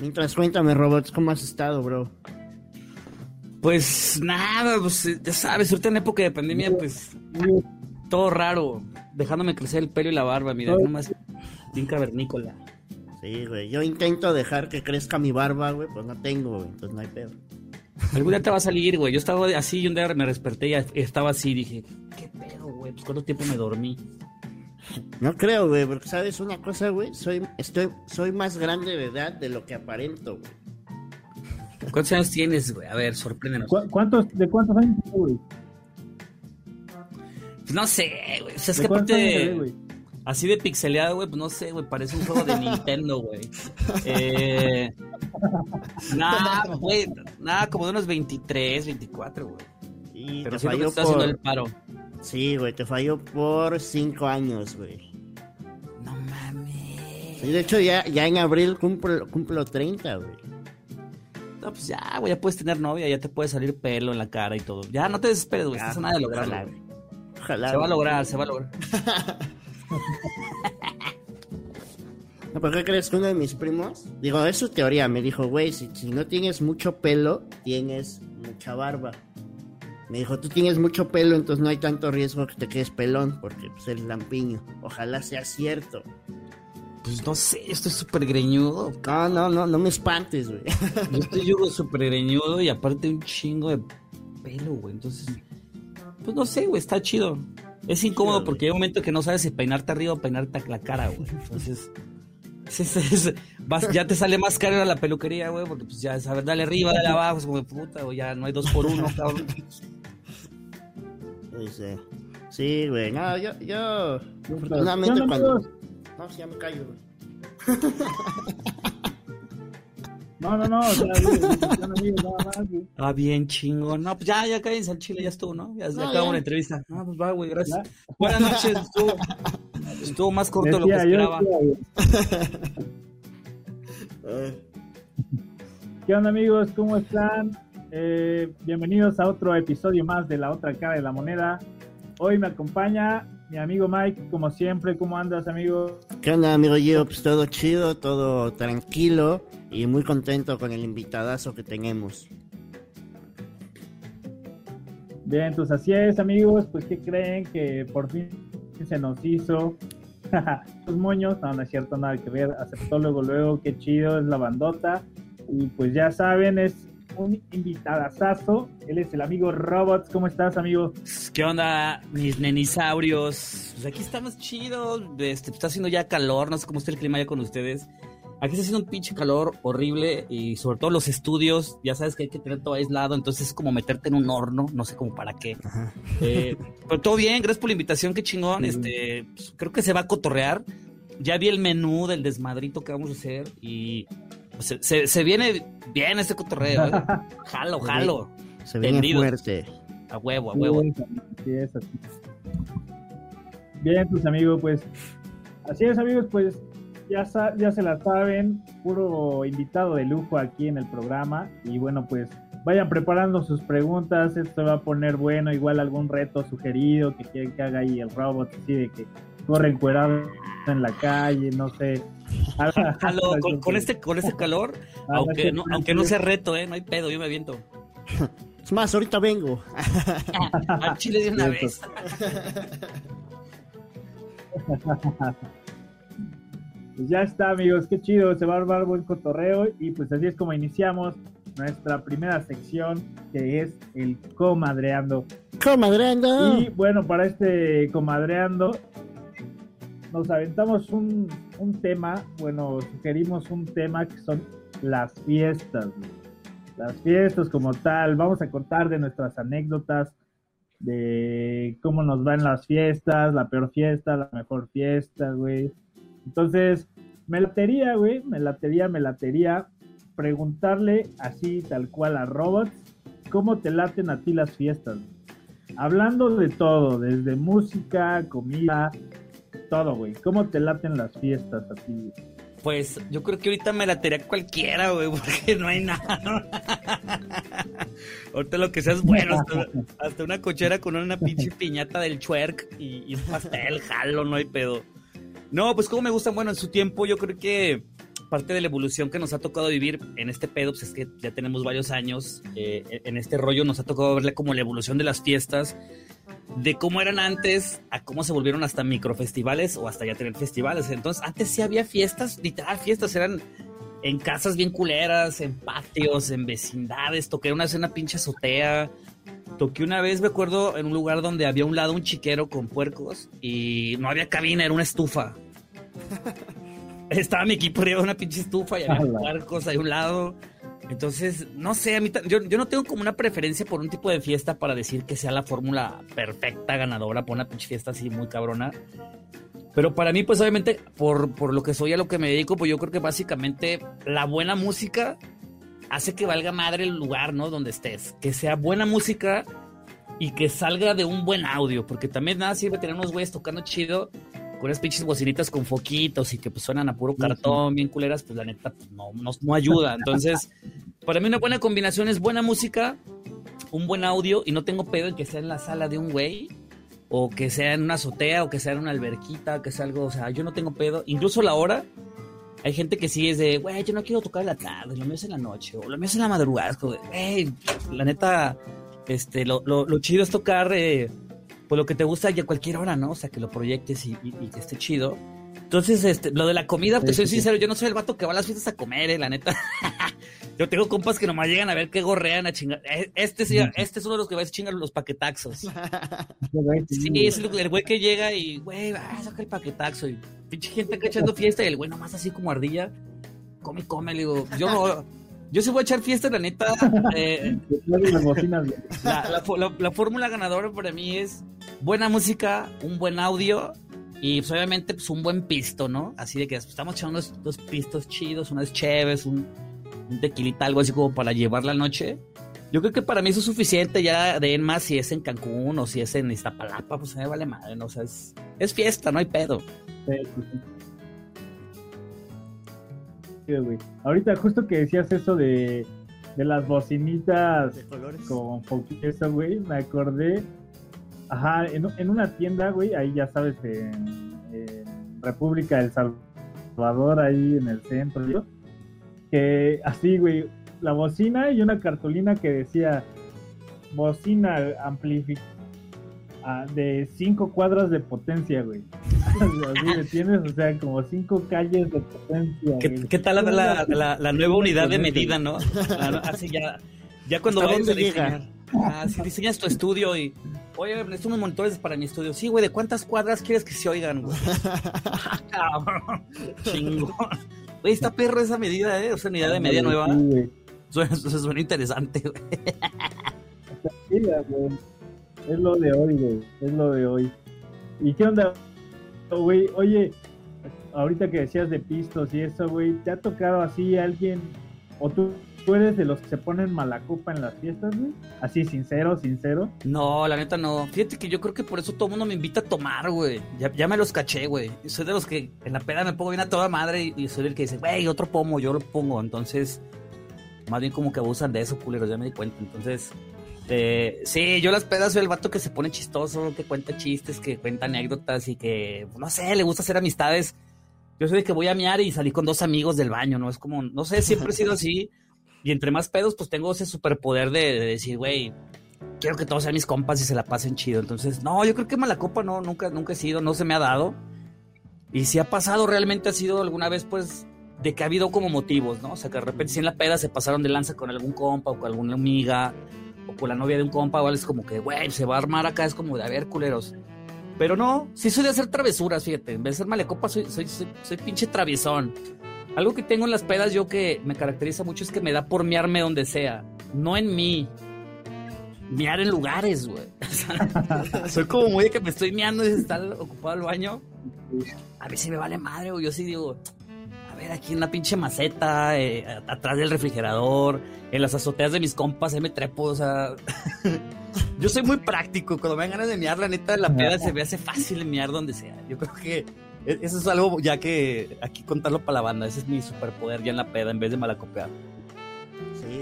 Mientras cuéntame, Robots, ¿cómo has estado, bro? Pues nada, pues ya sabes, ahorita en época de pandemia, pues todo raro, dejándome crecer el pelo y la barba, mira, nomás bien cavernícola. Sí, güey, yo intento dejar que crezca mi barba, güey, pues no tengo, güey, entonces no hay pedo. Algún día te va a salir, güey, yo estaba así y un día me desperté y estaba así, dije, ¿qué pedo, güey? Pues cuánto tiempo me dormí. No creo, güey, porque sabes una cosa, güey, soy, estoy, soy más grande de edad de lo que aparento, güey. ¿Cuántos años tienes, güey? A ver, sorpréndenos. ¿Cuántos, ¿De cuántos años, güey? Pues no sé, güey. O sea, es que aparte. así de pixeleado, güey, pues no sé, güey. Parece un juego de Nintendo, güey. Eh. Nada, güey. Nada, como de unos 23, 24, güey. Pero sí falló por... el paro. Sí, güey, te falló por 5 años, güey. No mames. Y de hecho, ya, ya en abril cumplo, cumplo 30, güey. No, pues ya, güey, ya puedes tener novia, ya te puede salir pelo en la cara y todo. Ya, no te desesperes, güey, estás a nada de lograrlo. Ojalá. Se va a lograr, se va a lograr. ¿Por qué crees que uno de mis primos? Digo, es su teoría, me dijo, güey, si, no tienes mucho pelo, tienes mucha barba. Me dijo, tú tienes mucho pelo, entonces no hay tanto riesgo que te quedes pelón, porque pues el lampiño. Ojalá sea cierto. Pues no sé, estoy súper greñudo. No, no, no, no me espantes, güey. Yo estoy yo súper greñudo y aparte un chingo de pelo, güey. Entonces, pues no sé, güey, está chido. Es incómodo porque hay un momento que no sabes si peinarte arriba o peinarte la cara, güey. Entonces, ya te sale más caro la peluquería, güey, porque pues ya sabes, dale arriba, dale abajo, es como de puta, güey, ya no hay dos por uno, cabrón. Sí, sí, güey, no, yo, yo, afortunadamente cuando... No, si ya me callo, güey. No, no, no, o sea, nada más, Ah, bien chingón. No, pues ya, ya cállense al chile, ya estuvo, ¿no? Ya, ya acabó la entrevista. No, pues va, güey, gracias. Buenas noches, estuvo, estuvo más corto de lo que esperaba. ¿Qué onda, amigos? ¿Cómo están? Eh, bienvenidos a otro episodio más de La Otra Cara de la Moneda. Hoy me acompaña mi amigo Mike, como siempre, ¿cómo andas, amigo? ¿Qué onda, amigo yo? Pues todo chido, todo tranquilo y muy contento con el invitadazo que tenemos. Bien, pues así es, amigos. Pues, ¿qué creen? Que por fin se nos hizo los moños. No, no es cierto, nada que ver. Aceptó luego, luego, qué chido, es la bandota. Y pues ya saben, es un invitadazo. Él es el amigo Robots. ¿Cómo estás, amigo? ¿Qué onda, mis nenisaurios? Pues aquí estamos chidos. Este, está haciendo ya calor. No sé cómo está el clima ya con ustedes. Aquí está haciendo un pinche calor horrible y sobre todo los estudios, ya sabes que hay que tener todo aislado, entonces es como meterte en un horno, no sé cómo para qué. Eh, pero todo bien, gracias por la invitación, qué chingón. Este, pues, creo que se va a cotorrear. Ya vi el menú del desmadrito que vamos a hacer y se, viene bien este cotorreo. ¿eh? Jalo, jalo. Se viene fuerte. A huevo, a huevo. Bien, pues amigos, pues así es amigos, pues ya, ya se la saben, puro invitado de lujo aquí en el programa y bueno, pues vayan preparando sus preguntas, esto va a poner bueno, igual algún reto sugerido que quieren que haga ahí el robot, así de que corre encuerado en la calle, no sé, con, este, con este calor, aunque no, aunque no sea reto, ¿eh? no hay pedo, yo me aviento. Es más, ahorita vengo. Al chile de una vez. Pues ya está, amigos, qué chido, se va a armar buen cotorreo y pues así es como iniciamos nuestra primera sección que es el comadreando. Comadreando. Y bueno, para este comadreando nos aventamos un, tema, bueno, sugerimos un tema que son las fiestas, las fiestas como tal. Vamos a contar de nuestras anécdotas, de cómo nos van las fiestas, la peor fiesta, la mejor fiesta, güey. Entonces, me latería, güey, me latería, me latería preguntarle así, tal cual a Robots, ¿cómo te laten a ti las fiestas? Hablando de todo, desde música, comida, todo, güey. ¿Cómo te laten las fiestas a ti? Pues yo creo que ahorita me latería cualquiera, güey, porque no hay nada. ahorita lo que sea es bueno, hasta, una cochera con una pinche piñata del chuerk y, y un pastel, jalo, no hay pedo. No, pues como me gustan, bueno, en su tiempo yo creo que parte de la evolución que nos ha tocado vivir en este pedo, pues es que ya tenemos varios años eh, en este rollo, nos ha tocado verle como la evolución de las fiestas, de cómo eran antes a cómo se volvieron hasta microfestivales o hasta ya tener festivales. Entonces, antes sí había fiestas, literal, fiestas eran en casas bien culeras, en patios, en vecindades, toqué una vez en una pinche azotea. Toqué una vez, me acuerdo, en un lugar donde había un lado un chiquero con puercos y no había cabina, era una estufa. Estaba mi equipo arriba de una pinche estufa y había puercos ahí a un lado. Entonces, no sé, a mí yo, yo, no tengo como una preferencia por un tipo de fiesta para decir que sea la fórmula perfecta ganadora por una pinche fiesta así muy cabrona. Pero para mí, pues obviamente, por, por lo que soy a lo que me dedico, pues yo creo que básicamente la buena música hace que valga madre el lugar, ¿no? Donde estés. Que sea buena música y que salga de un buen audio, porque también nada sirve tener unos güeyes tocando chido con unas pinches bocinitas con foquitos y que pues suenan a puro cartón, bien culeras, pues la neta pues, no, no, no ayuda. Entonces, para mí una buena combinación es buena música, un buen audio y no tengo pedo en que sea en la sala de un güey o que sea en una azotea o que sea en una alberquita, que sea algo, o sea, yo no tengo pedo. Incluso la hora, hay gente que sí es de, güey, yo no quiero tocar en la tarde, lo mío es en la noche, o lo mío es en la madrugada. Es como de, güey, la neta, este, lo, lo, lo chido es tocar, eh, pues lo que te gusta ya a cualquier hora, ¿no? O sea, que lo proyectes y, y, y que esté chido. Entonces, este, lo de la comida, pues soy sincero, yo no soy el vato que va a las fiestas a comer, eh, la neta. yo tengo compas que nomás llegan a ver qué gorrean a chingar. Eh, este, sí, este es uno de los que va a chingar los paquetaxos. sí, es el, el güey que llega y, güey, va, saca el paquetaxo. Y pinche gente acá echando fiesta y el güey nomás así como ardilla. Come, come, le digo, yo no. Yo sí voy a echar fiesta, la neta. Eh, la, la, la, la fórmula ganadora para mí es buena música, un buen audio y pues, obviamente, pues un buen pisto, ¿no? Así de que pues, estamos echando unos, dos pistos chidos, unas cheves, un, un, tequilita, algo así como para llevar la noche. Yo creo que para mí eso es suficiente ya de más si es en Cancún o si es en Iztapalapa, pues me vale madre, ¿no? O sea, es, es fiesta, no hay pedo. Sí, sí, sí. Güey. Ahorita justo que decías eso de, de las bocinitas con foquito, güey, me acordé. Ajá, en, en, una tienda, güey, ahí ya sabes, en, en, República del Salvador, ahí en el centro, que así, güey, la bocina y una cartulina que decía bocina amplificada de cinco cuadras de potencia, güey. así, ¿entiendes? O sea, como cinco calles de potencia. ¿Qué, ¿qué tal la, la, la, la, nueva unidad de medida, no? Así ya, ya cuando vayas a diseñar. Ah, si diseñas tu estudio y Oye, necesito unos monitores para mi estudio. Sí, güey, ¿de cuántas cuadras quieres que se oigan, güey? Cabrón. Chingón. Güey, está perro esa medida, ¿eh? O sea, unidad de media nueva. Sí, suena, suena interesante, güey. Es lo de hoy, güey. Es lo de hoy. ¿Y qué onda, güey? Oye, ahorita que decías de pistos y eso, güey, ¿te ha tocado así alguien o tú ¿Tú eres de los que se ponen mala copa en las fiestas, güey? Así, sincero, sincero. No, la neta no. Fíjate que yo creo que por eso todo el mundo me invita a tomar, güey. Ya, ya, me los caché, güey. Soy de los que en la peda me pongo bien a toda madre y, soy el que dice, güey, otro pomo, yo lo pongo. Entonces, más bien como que abusan de eso, culeros, ya me di cuenta. Entonces, eh, sí, yo las pedas soy el vato que se pone chistoso, que cuenta chistes, que cuenta anécdotas y que, no sé, le gusta hacer amistades. Yo soy de que voy a miar y salí con dos amigos del baño, ¿no? Es como, no sé, siempre he sido así. Y entre más pedos, pues tengo ese superpoder de, de decir, güey, quiero que todos sean mis compas y se la pasen chido. Entonces, no, yo creo que mala copa no, nunca, nunca he sido, no se me ha dado. Y si ha pasado, realmente ha sido alguna vez, pues, de que ha habido como motivos, ¿no? O sea, que de repente si en la peda se pasaron de lanza con algún compa o con alguna amiga o con la novia de un compa, o es como que, güey, se va a armar acá, es como de, a ver, culeros. Pero no, sí soy de hacer travesuras, fíjate. En vez de ser malecopa, soy, soy, soy, soy pinche traviesón. Algo que tengo en las pedas yo que me caracteriza mucho es que me da por mearme donde sea, no en mí. Mear en lugares, güey. soy como muy de que me estoy meando y está ocupado el baño. A mí sí me vale madre, güey. Yo sí digo, ver, aquí en una pinche maceta, eh, atrás del refrigerador, en las azoteas de mis compas, ahí me trepo, o sea. yo soy muy práctico. Cuando me dan ganas de mear, la neta, la peda se me hace fácil mear donde sea. Yo creo que e-, eso es algo ya que aquí contarlo para la banda. Ese es mi superpoder ya en la peda en vez de malacopear.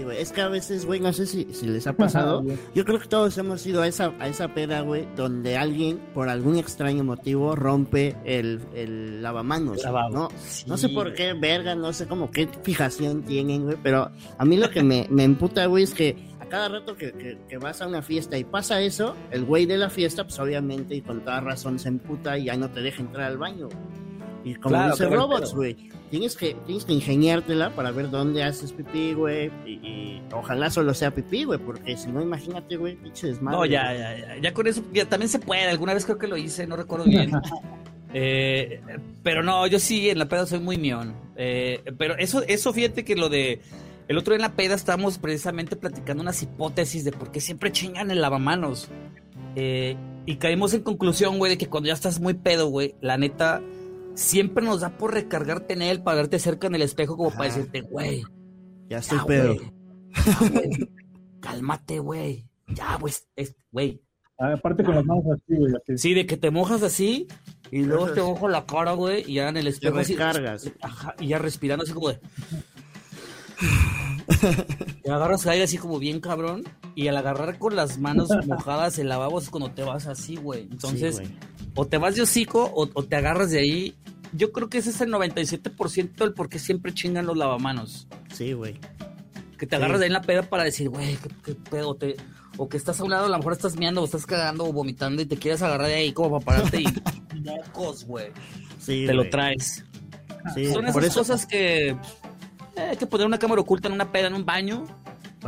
Güey. Es que a veces, güey, no sé si, si les ha pasado. Yo creo que todos hemos ido a esa, a esa peda, güey, donde alguien, por algún extraño motivo, rompe el, el lavamanos. ¿no? no sé por qué, verga, no sé cómo qué fijación tienen, güey. Pero a mí lo que me, me emputa, güey, es que a cada rato que, que, vas a una fiesta y pasa eso, el güey de la fiesta, pues obviamente y con toda razón se emputa y ya no te deja entrar al baño. Y como dice robots, güey, tienes que, tienes que ingeniártela para ver dónde haces pipí, güey. Y, ojalá solo sea pipí, güey, porque si no, imagínate, güey, pinche desmadre. No, ya, ya, ya, ya con eso ya, también se puede. Alguna vez creo que lo hice, no recuerdo bien. eh, pero no, yo sí en la peda soy muy mión. Eh, pero eso, eso fíjate que lo de. El otro día en la peda estábamos precisamente platicando unas hipótesis de por qué siempre chingan el lavamanos. Eh, y caímos en conclusión, güey, de que cuando ya estás muy pedo, güey, la neta siempre nos da por recargarte en él para verte cerca en el espejo como para decirte, güey. Ya estoy pedo. Cálmate, güey. Ya, güey. Güey. Ah, aparte con las manos así, güey. Sí, de que te mojas así y luego te mojo la cara, güey, y ya en el espejo. Te recargas. y ya respirando así como de. Te agarras aire así como bien cabrón. Y al agarrar con las manos mojadas el lavabo es cuando te vas así, güey. Entonces, o te vas de hocico o, te agarras de ahí. Yo creo que ese es el 97% del por qué siempre chingan los lavamanos. Sí, güey. Que te agarras de ahí en la peda para decir, güey, ¿qué, pedo? Te, o que estás a un lado, a lo mejor estás meando o estás cagando o vomitando y te quieres agarrar de ahí como para pararte y mocos, güey. Sí, te lo traes. Sí, Son esas cosas que hay que poner una cámara oculta en una peda en un baño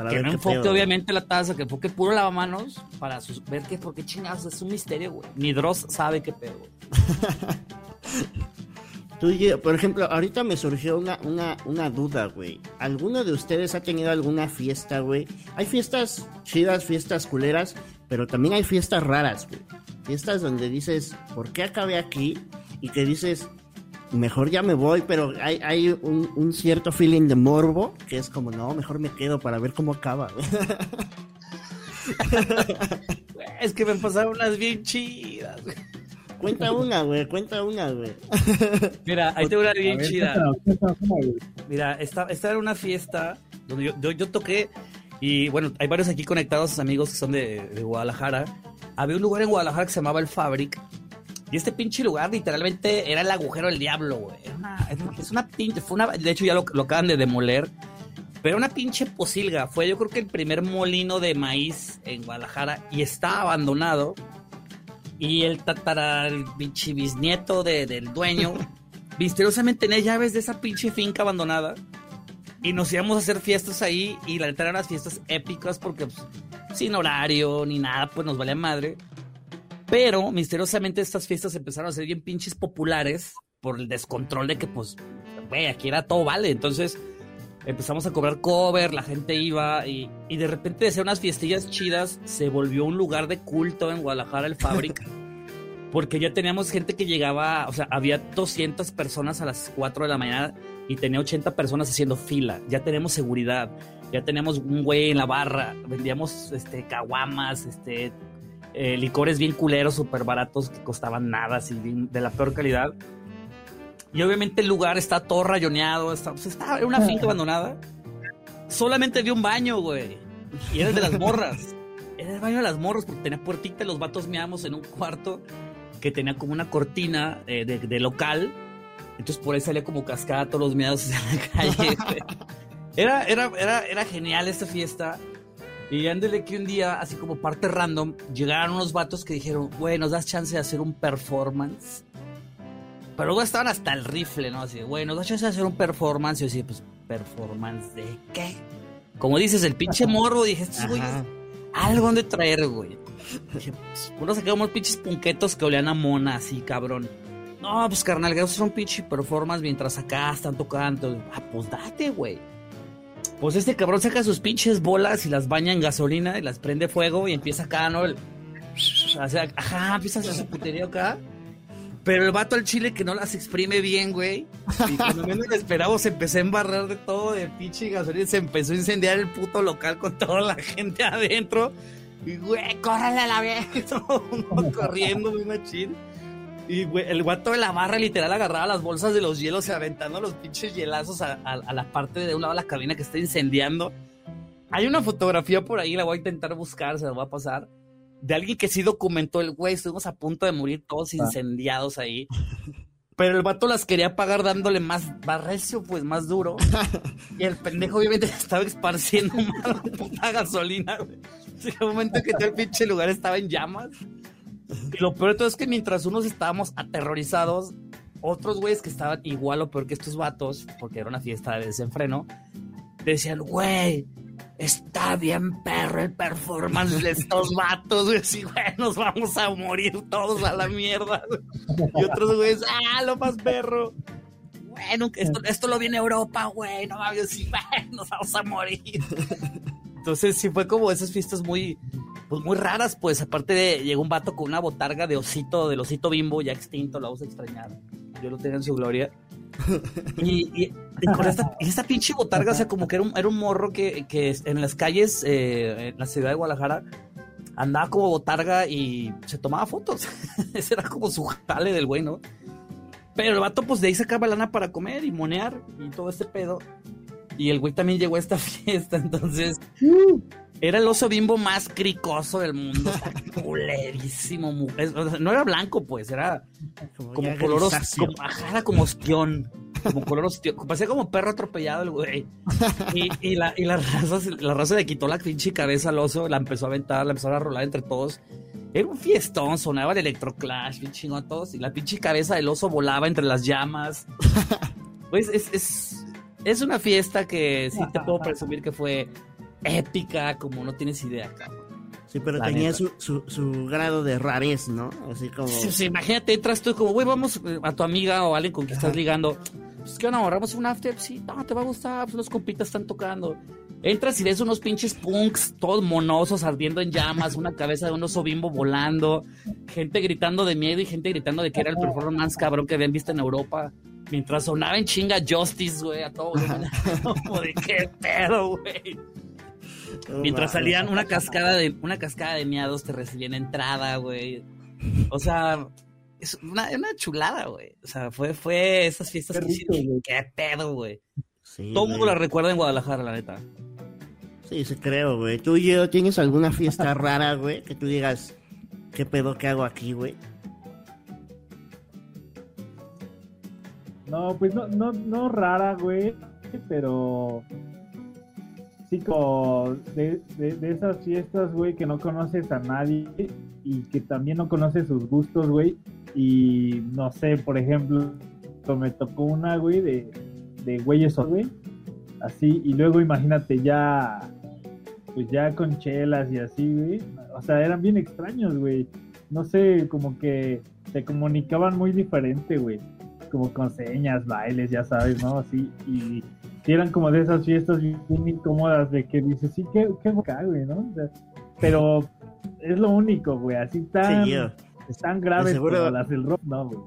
que no enfoque, obviamente, la taza, que enfoque puro lavamanos para ver que, por qué chingados es un misterio, güey. Ni Dross sabe qué pedo. Tú, por ejemplo, ahorita me surgió una, una, una duda, güey. ¿Alguno de ustedes ha tenido alguna fiesta, güey? Hay fiestas chidas, fiestas culeras, pero también hay fiestas raras, güey. Fiestas donde dices, ¿por qué acabé aquí? Y que dices, mejor ya me voy, pero hay, hay un, cierto feeling de morbo que es como, no, mejor me quedo para ver cómo acaba. es que me pasaron unas bien chidas. Cuenta una, güey, cuenta una, güey. Mira, ahí tengo una bien chida. Mira, esta, esta era una fiesta donde yo, yo, toqué y bueno, hay varios aquí conectados, amigos que son de, de Guadalajara. Había un lugar en Guadalajara que se llamaba El Fabric y este pinche lugar literalmente era el agujero del diablo, güey. es una pinche, fue una, de hecho ya lo, acaban de demoler. Pero una pinche posilga. Fue yo creo que el primer molino de maíz en Guadalajara y está abandonado. Y el tatara, el pinche bisnieto del dueño, misteriosamente tenía llaves de esa pinche finca abandonada. Y nos íbamos a hacer fiestas ahí y la neta eran las fiestas épicas porque pues, sin horario ni nada, pues nos valía madre. Pero misteriosamente estas fiestas empezaron a ser bien pinches populares por el descontrol de que, pues, güey, aquí era todo vale. Entonces empezamos a cobrar cover, la gente iba y, y de repente de ser unas fiestillas chidas se volvió un lugar de culto en Guadalajara, el Fábrica. porque ya teníamos gente que llegaba, o sea, había 200 personas a las 4 de la mañana y tenía 80 personas haciendo fila. Ya tenemos seguridad, ya teníamos un güey en la barra, vendíamos este caguamas, este eh, licores bien culeros, súper baratos, que costaban nada, así de la peor calidad. Y obviamente el lugar está todo rayoneado, está, pues está en una finca abandonada. Solamente había un baño, güey. Y era el de las morras. Era el baño de las morras porque tenía puertita y los vatos meamos en un cuarto que tenía como una cortina eh, de, local. Entonces por ahí salía como cascada todos los meados en la calle. Era, era, era, era genial esta fiesta. Y ándele que un día, así como parte random, llegaron unos vatos que dijeron, güey, nos das chance de hacer un performance. Pero luego estaban hasta el rifle, ¿no? Así, güey, nos das chance de hacer un performance. Y yo decía, pues, ¿performance de qué? Como dices, el pinche morro, dije, estos güeyes, algo donde traer, güey. Dije, pues, uno sacamos pinches punquetos que olean a mona, así, cabrón. No, pues, carnal, que son pinche performance mientras acá están tocando. Ah, pues date, güey. Pues este cabrón saca sus pinches bolas y las baña en gasolina y las prende fuego y empieza acá, ¿no? ajá, empieza a hacer su putería acá. Pero el vato al chile que no las exprime bien, güey. Y cuando menos esperamos se empezó a embarrar de todo de pinche gasolina. Se empezó a incendiar el puto local con toda la gente adentro. Y, güey, córrele a la vieja. Todo mundo corriendo, muy machín. Y el guato de la barra literal agarraba las bolsas de los hielos y aventando los pinches hielazos a, la parte de un lado de la cabina que está incendiando. Hay una fotografía por ahí, la voy a intentar buscar, se la voy a pasar, de alguien que sí documentó el güey, estuvimos a punto de morir todos Ah. incendiados ahí. Pero el vato las quería pagar dándole más barrecio, pues más duro. Y el pendejo obviamente estaba esparciendo más puta gasolina, güey. Llegó un momento que todo el pinche lugar estaba en llamas. Y lo peor de todo es que mientras unos estábamos aterrorizados, otros güeyes que estaban igual o peor que estos vatos, porque era una fiesta de desenfreno, decían, güey, está bien perro el performance de estos vatos, güey, sí, güey, nos vamos a morir todos a la mierda. güey". Y otros güeyes, ah, lo más perro. Bueno, esto, esto lo viene Europa, güey, no mames, sí, güey, nos vamos a morir. Entonces sí fue como esas fiestas muy, pues muy raras, pues aparte de, llegó un vato con una botarga de osito, del osito bimbo, ya extinto, lo vamos a extrañar. Yo lo tenga en su gloria. Y, y- y con esta, esta pinche botarga, o sea, como que era un, era un morro que, que en las calles, eh, en la ciudad de Guadalajara, andaba como botarga y se tomaba fotos. Ese era como su jale del güey, ¿no? Pero el vato, pues de ahí sacaba lana para comer y monear y todo este pedo. Y el güey también llegó a esta fiesta, entonces era el oso bimbo más cricoso del mundo. Culerísimo. o sea, no era blanco, pues, era como color como, como ostión. Como color ostión. Parecía como perro atropellado el güey. Y, y la, y la raza, la raza le quitó la pinche cabeza al oso, la empezó a aventar, la empezó a rolar entre todos. Era un fiestón, sonaba el electroclash, bien chingón todos. Y la pinche cabeza del oso volaba entre las llamas. Pues es, es, es una fiesta que sí te puedo presumir que fue épica, como no tienes idea, cabrón. Sí, pero La tenía su, su, su grado de rarez, ¿no? Así como... Sí, sí, imagínate, entras tú como, güey, vamos eh, a tu amiga o a alguien con quien estás ligando. Pues, ¿qué onda? ¿Ahorramos un after? Sí, no, te va a gustar, pues los compitas están tocando. Entras y ves unos pinches punks, todos monosos, ardiendo en llamas, una cabeza de un oso bimbo volando, gente gritando de miedo y gente gritando de que era el performance más cabrón que habían visto en Europa. Mientras sonaba en chinga Justice, güey, a todo. Como de qué pedo, güey. Mientras salían una cascada de una cascada de miados te recibían entrada, güey. O sea, es una, una chulada, güey. O sea, fue, fue esas fiestas Qué que rico, hicieron. güey. Qué pedo, güey. Sí, Todo el mundo la recuerda en Guadalajara, la neta. Sí, sí creo, güey. ¿Tú, yo, tienes alguna fiesta rara, güey? Que tú digas, ¿qué pedo que hago aquí, güey? No, pues no, no, no rara, güey, pero sí como de, de, de esas fiestas, güey, que no conoces a nadie y que también no conoces sus gustos, güey. Y no sé, por ejemplo, me tocó una, güey, de, de güeyes, güey. Así, y luego imagínate ya, pues ya con chelas y así, güey. O sea, eran bien extraños, güey. No sé, como que se comunicaban muy diferente, güey como con señas, bailes, ya sabes, ¿no? Así, y, y eran como de esas fiestas bien incómodas de que dices, sí, qué, qué boca, güey, ¿no? O sea, pero es lo único, güey, así tan, Sí, tan graves seguro- como las del rock, no, güey.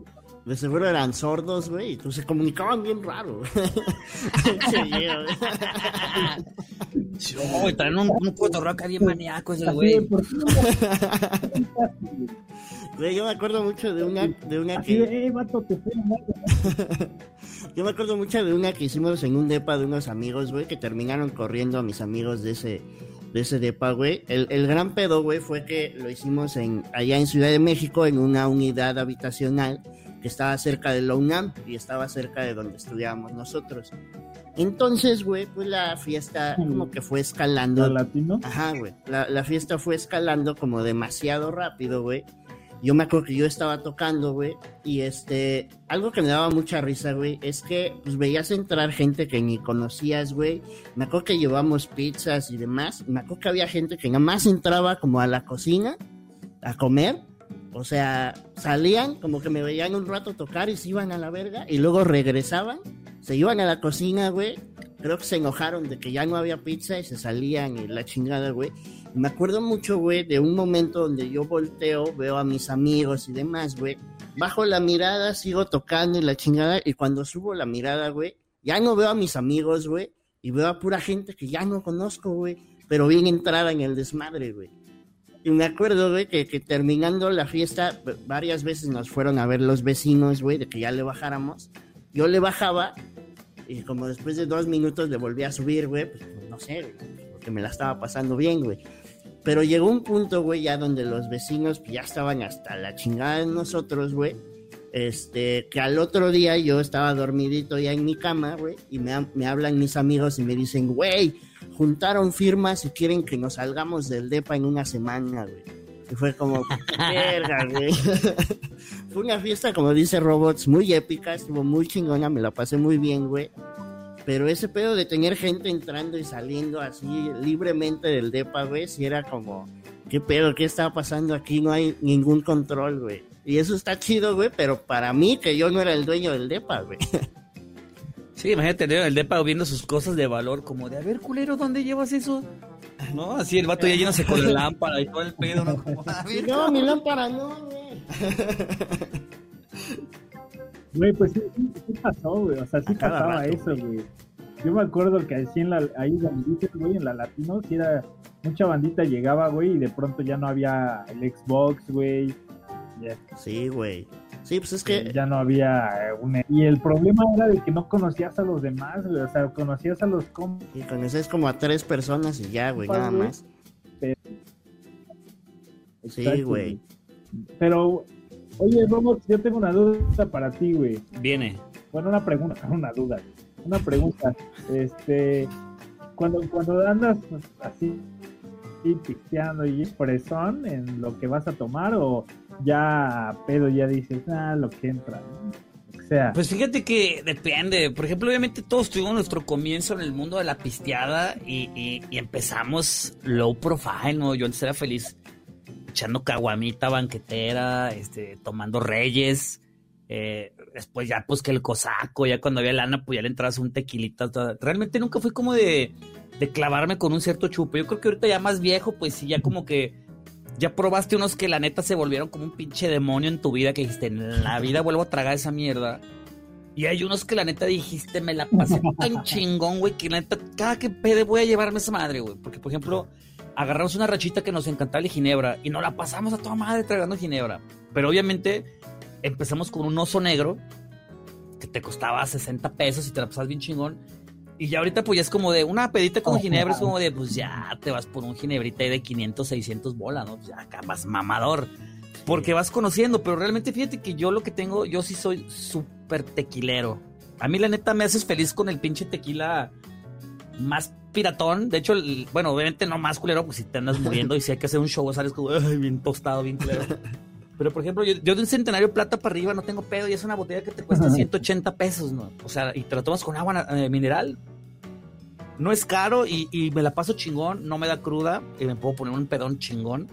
De seguro eran sordos, güey, y tú se comunicaban bien raro. Sí, yo. Oh, traen un, un rock bien maníaco ese güey. ¿por qué no? Güey, yo me acuerdo mucho de una, de una que... eh, Yo me acuerdo mucho de una que hicimos en un depa de unos amigos, güey, que terminaron corriendo a mis amigos de ese, de ese depa, güey. El, el gran pedo, güey, fue que lo hicimos en, allá en Ciudad de México, en una unidad habitacional que estaba cerca de la UNAM y estaba cerca de donde estudiábamos nosotros. Entonces, güey, pues la fiesta como que fue escalando. ¿Al latino? Ajá, güey. La, la fiesta fue escalando como demasiado rápido, güey. Yo me acuerdo que yo estaba tocando, güey. Y este, algo que me daba mucha risa, güey, es que pues veías entrar gente que ni conocías, güey. Me acuerdo que llevamos pizzas y demás. Me acuerdo que había gente que nada más entraba como a la cocina a comer. O sea, salían, como que me veían un rato tocar y se iban a la verga. Y luego regresaban, se iban a la cocina, güey. Creo que se enojaron de que ya no había pizza y se salían y la chingada, güey. Me acuerdo mucho, güey, de un momento donde yo volteo, veo a mis amigos y demás, güey. Bajo la mirada, sigo tocando y la chingada. Y cuando subo la mirada, güey, ya no veo a mis amigos, güey. Y veo a pura gente que ya no conozco, güey. Pero bien entrada en el desmadre, güey. Y me acuerdo, güey, que, que terminando la fiesta, varias veces nos fueron a ver los vecinos, güey, de que ya le bajáramos. Yo le bajaba y como después de dos minutos le volví a subir, güey, pues no sé, güey, porque me la estaba pasando bien, güey. Pero llegó un punto, güey, ya donde los vecinos ya estaban hasta la chingada de nosotros, güey. Este, que al otro día yo estaba dormidito ya en mi cama, güey, y me, me hablan mis amigos y me dicen, güey, juntaron firmas y quieren que nos salgamos del DEPA en una semana, güey. Y fue como, verga, güey. fue una fiesta, como dice Robots, muy épica, estuvo muy chingona, me la pasé muy bien, güey. Pero ese pedo de tener gente entrando y saliendo así libremente del DEPA, güey, si era como, ¿qué pedo? ¿Qué está pasando aquí? No hay ningún control, güey. Y eso está chido, güey, pero para mí, que yo no era el dueño del DEPA, güey. Sí, imagínate el DEPA viendo sus cosas de valor, como de, a ver, culero, ¿dónde llevas eso? ¿No? Así el vato ya llenándose con la lámpara y todo el pedo, ¿no? Como, no, mi lámpara no, güey. Güey, pues sí, sí, pasó, güey. O sea, sí pasaba eso, güey. Yo me acuerdo que así en la, ahí donde güey, en la Latino, si era mucha bandita llegaba, güey, y de pronto ya no había el Xbox, güey. Sí, güey. Sí, pues es que. Ya no había eh, un. Y el problema era de que no conocías a los demás, güey. O sea, conocías a los. Y conocías como a tres personas y ya, güey, nada más. Sí, güey. Pero, oye, Robot, yo tengo una duda para ti, güey. Viene. Bueno, una pregunta, una duda. Una pregunta. este. Cuando, cuando andas así y pisteando y presón en lo que vas a tomar o ya pedo ya dices, ah, lo que entra, O sea. Pues fíjate que depende. Por ejemplo, obviamente todos tuvimos nuestro comienzo en el mundo de la pisteada y, empezamos low profile, ¿no? Yo antes era feliz echando caguamita banquetera, este, tomando reyes. Eh, después ya pues que el cosaco, ya cuando había lana, pues ya le entras un tequilita. Realmente nunca fui como de, de clavarme con un cierto chupe. Yo creo que ahorita ya más viejo, pues sí, ya como que ya probaste unos que la neta se volvieron como un pinche demonio en tu vida que dijiste, en la vida vuelvo a tragar esa mierda. Y hay unos que la neta dijiste, me la pasé tan chingón, güey, que la neta, cada que pede voy a llevarme esa madre, güey. Porque, por ejemplo, agarramos una rachita que nos encantaba el ginebra y nos la pasamos a toda madre tragando ginebra. Pero obviamente empezamos con un oso negro que te costaba 60 pesos y te la pasas bien chingón. Y ya ahorita pues ya es como de una pedita con ginebra, es como de pues ya te vas por un ginebrita de 500, 600 bolas, ¿no? Ya acá vas mamador. Porque vas conociendo, pero realmente fíjate que yo lo que tengo, yo sí soy súper tequilero. A mí la neta me haces feliz con el pinche tequila más piratón. De hecho, bueno, obviamente no más culero, pues si te andas muriendo y si hay que hacer un show, sales como bien tostado, bien culero. Pero, por ejemplo, yo, de un centenario plata para arriba no tengo pedo y es una botella que te cuesta 180 pesos, ¿no? O sea, y te la tomas con agua eh, mineral. No es caro y, me la paso chingón, no me da cruda y me puedo poner un pedón chingón.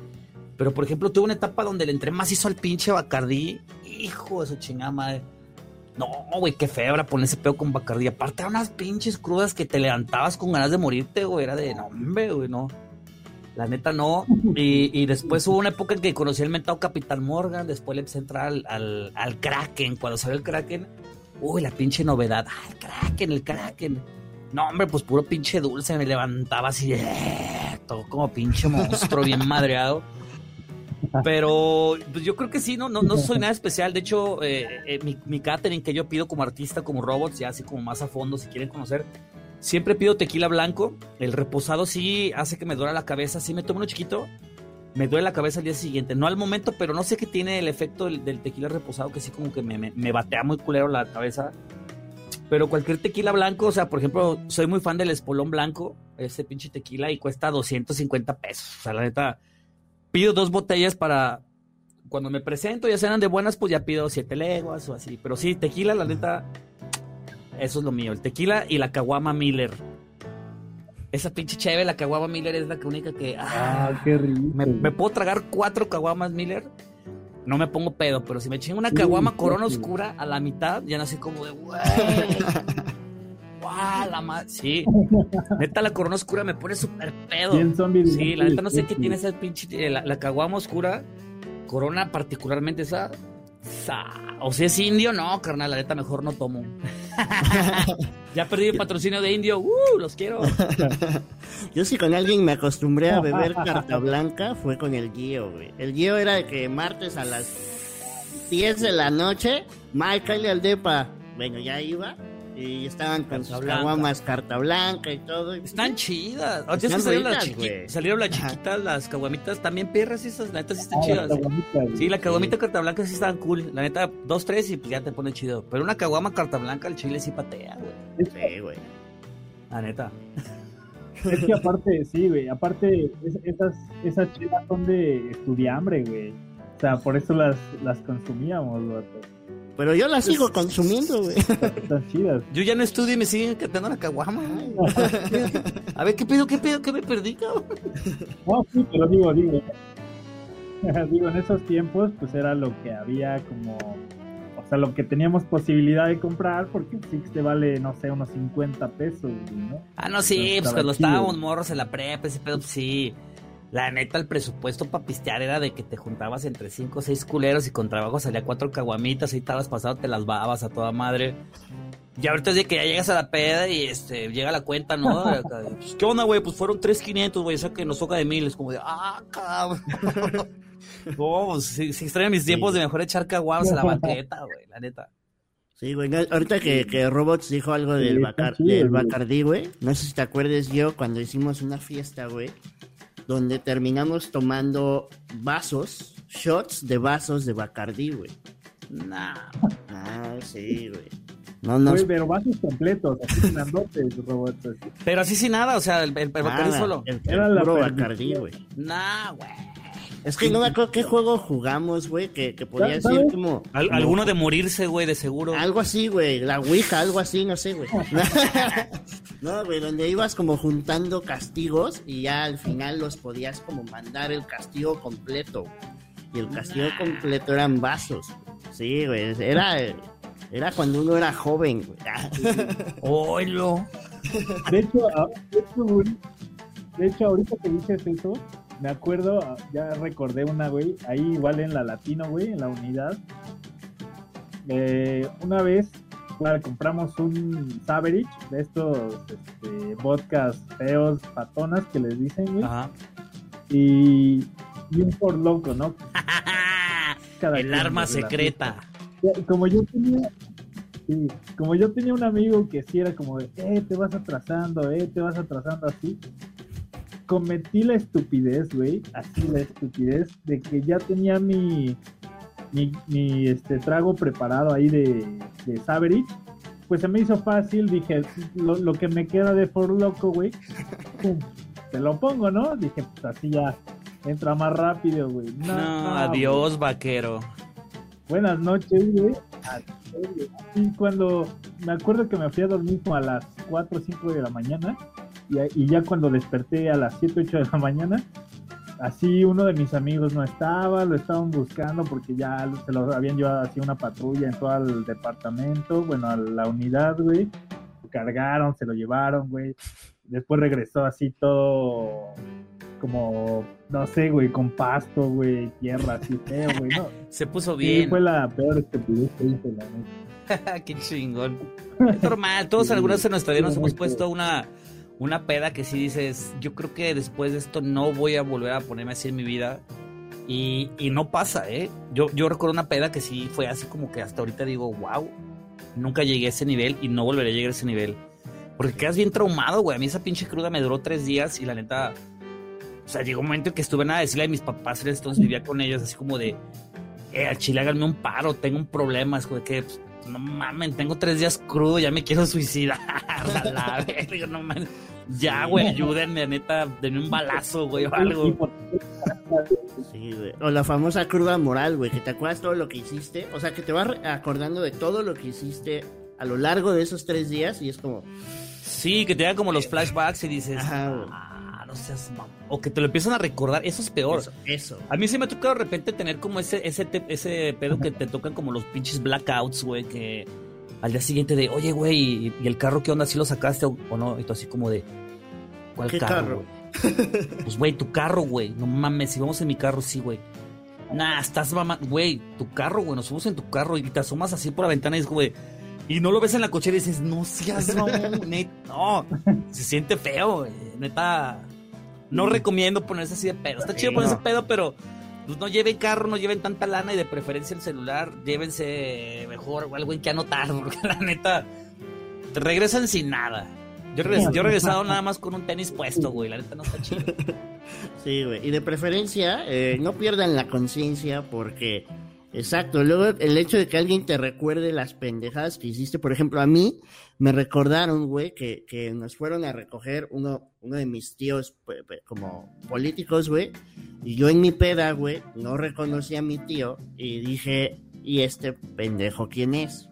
Pero, por ejemplo, tuve una etapa donde le entré más hizo al pinche Bacardí. Hijo de su chingada madre. No, güey, qué febra poner ese pedo con Bacardí. Aparte, eran unas pinches crudas que te levantabas con ganas de morirte, güey. Era de, no, hombre, güey, no. La neta no. Y, después hubo una época en que conocí el mentado Capitán Morgan. Después le empecé a entrar al, al, Kraken. Cuando salió el Kraken, uy, la pinche novedad. Ah, el Kraken, el Kraken. No, hombre, pues puro pinche dulce. Me levantaba así, eh, todo como pinche monstruo, bien madreado. Pero pues yo creo que sí, no, no, no soy nada especial. De hecho, eh, eh, mi, mi catering que yo pido como artista, como robots, ya así como más a fondo, si quieren conocer, Siempre pido tequila blanco. El reposado sí hace que me duela la cabeza. Si me tomo uno chiquito, me duele la cabeza al día siguiente. No al momento, pero no sé qué tiene el efecto del, tequila reposado, que sí como que me, me, batea muy culero la cabeza. Pero cualquier tequila blanco, o sea, por ejemplo, soy muy fan del espolón blanco, ese pinche tequila, y cuesta 250 pesos. O sea, la neta, pido dos botellas para. Cuando me presento, ya sean de buenas, pues ya pido siete leguas o así. Pero sí, tequila, la neta, eso es lo mío, el tequila y la caguama Miller. Esa pinche chévere, la caguama Miller es la única que. Ah, ah qué rico. Me, puedo tragar cuatro caguamas Miller. No me pongo pedo, pero si me chingo una caguama corona oscura a la mitad, ya nace como de. ¡Guau! La madre. Sí. Neta, la corona oscura me pone súper pedo. Sí, la neta no sé qué tiene esa pinche. Eh, la, la caguama oscura, corona particularmente esa o si es indio, no, carnal, la neta mejor no tomo. ya perdí el patrocinio de indio, uh, los quiero. Yo sí con alguien me acostumbré a beber carta blanca, fue con el guío, güey. El guío era de que martes a las 10 de la noche, Mike, al depa. Bueno, ya iba. Y estaban con sus Carta blanca. caguamas carta blanca y todo. y- Están chidas. Ahorita es Están que salieron, las, ricas, chiqui- güey. salieron las Ajá. chiquitas, las caguamitas, también perras esas, la neta sí están Ah, chidas. güey. Sí, la caguamita carta blanca sí estaban cool. La neta, dos, tres y pues ya te pone chido. Pero una caguama carta blanca, el chile sí patea, güey. Sí, güey. La neta. Es que aparte, sí, güey, aparte es- esas, esas chelas son de estudiambre, güey. O sea, por eso las, las consumíamos, vato. Pero yo la sigo consumiendo, güey. Yo ya no estudio y me siguen cantando la caguama. güey. A ver, ¿qué pedo, qué pedo, qué me perdí, cabrón? No, sí, pero digo, digo. digo, en esos tiempos, pues era lo que había como. O sea, lo que teníamos posibilidad de comprar, porque Six te vale, no sé, unos 50 pesos, güey, ¿no? Ah, no, sí, pues cuando estábamos morros en la prepa, ese pedo, pues sí. La neta, el presupuesto para pistear era de que te juntabas entre cinco o seis culeros y con trabajo salía cuatro caguamitas, ahí estabas pasado, te las babas a toda madre. Y ahorita es de que ya llegas a la peda y este llega la cuenta, ¿no? Pues, ¿Qué onda, güey? Pues fueron 3.500, güey, o sea que nos toca de mil. Es como de, ah, cabrón. No, pues sí, sí extraño mis tiempos de mejor echar caguamas a la banqueta, güey, la neta. Sí, güey. ahorita que, que Robots dijo algo del, Bacar- chido, del güey. Bacardí, güey. No sé si te acuerdes yo cuando hicimos una fiesta, güey. Donde terminamos tomando vasos, shots de vasos de Bacardí, güey. Nah. Ah, sí, güey. No, no. Güey, pero vasos completos, así grandotes, robots. así. Pero así sin nada, o sea, el, el, el Bacardí solo. El, el Era la puro. Bacardí, güey. Nah, güey. Es que no me acuerdo qué juego jugamos, güey, que, que podía ¿Sabes? decir como... Al- como- alguno de morirse, güey, de seguro. Algo así, güey, la Ouija, algo así, no sé, güey. no, güey, donde ibas como juntando castigos y ya al final los podías como mandar el castigo completo. Y el castigo completo eran vasos. Sí, güey, era, era cuando uno era joven, güey. Oilo. De hecho, a- de hecho, güey, de hecho, ahorita que dices eso, me acuerdo, ya recordé una, güey, ahí igual en la Latino, güey, en la unidad. Eh, una vez, claro, compramos un Saberich de estos este, vodkas feos, patonas que les dicen, güey, Ajá. y, y un por loco, ¿no? Cada El arma secreta. como yo tenía sí, como yo tenía un amigo que sí era como de eh te vas atrasando eh te vas atrasando así cometí la estupidez güey así la estupidez de que ya tenía mi mi, mi, este trago preparado ahí de, de pues se me hizo fácil dije lo, lo que me queda de For Loco güey te lo pongo no dije pues así ya entra más rápido güey No, güey. adiós, vaquero. Buenas noches, güey. Y cuando me acuerdo que me fui a dormir como a las 4 o 5 de la mañana y, y ya cuando desperté a las 7 8 de la mañana, así uno de mis amigos no estaba, lo estaban buscando porque ya se lo habían llevado así una patrulla en todo el departamento, bueno, a la unidad, güey. Lo cargaron, se lo llevaron, güey. Después regresó así todo como, no sé, güey, con pasto, güey, tierra así feo, güey, no. Se puso Sí, bien. fue la peor que hice, la neta. Qué chingón. Es normal, todos Sí, alguna vez en nuestra vida nos sí, hemos puesto una, una peda que si dices, yo creo que después de esto no voy a volver a ponerme así en mi vida. Y, y no pasa, ¿eh? Yo, yo recuerdo una peda que sí fue así como que hasta ahorita digo, wow, nunca llegué a ese nivel y no volveré a llegar a ese nivel. Porque quedas bien traumado, güey. A mí esa pinche cruda me duró tres días y la neta... O sea, llegó un momento en que estuve nada a decirle a mis papás, entonces vivía con ellos así como de, eh, al chile háganme un paro, tengo un problema, es que, pues, no mames, tengo tres días crudo, ya me quiero suicidar, a la verga, no mames, ya, güey, ayúdenme, neta, denme un balazo, güey, o algo. Sí, güey. O la famosa cruda moral, güey, que te acuerdas todo lo que hiciste. O sea, que te vas acordando de todo lo que hiciste a lo largo de esos tres días y es como, Sí, que te hagan como los flashbacks y dices, Ajá, güey. ah, no seas mam-". O que te lo empiezan a recordar, eso es peor. eso, eso. A mí sí me ha tocado de repente tener como ese, ese, te- ese pedo que te tocan como los pinches blackouts, güey, que al día siguiente de, oye, güey, ¿y, y el carro qué onda? ¿Sí lo sacaste o, o no? Y tú así como de, ¿cuál ¿Qué carro? carro? güey? Pues, güey, tu carro, güey. No mames, si vamos en mi carro, sí, güey. Nah, estás mamando, güey, tu carro, güey, nos fuimos en tu carro y te asomas así por la ventana y es, güey, y no lo ves en la cochera y dices, no seas mamón, no, se siente feo, güey, neta, no recomiendo ponerse así de pedo, está chido ponerse no. pedo, pero pues, no lleven carro, no lleven tanta lana y de preferencia el celular, llévense mejor algo en que anotar, porque la neta, te regresan sin nada. Yo, regres- yo he regresado nada más con un tenis puesto, güey. La neta no está chido. Sí, güey. Y de preferencia, eh, no pierdan la conciencia porque, exacto, luego el hecho de que alguien te recuerde las pendejadas que hiciste, por ejemplo, a mí me recordaron, güey, que, que nos fueron a recoger uno, uno de mis tíos pues, como políticos, güey, y yo en mi peda, güey, no reconocí a mi tío y dije, ¿y este pendejo quién es?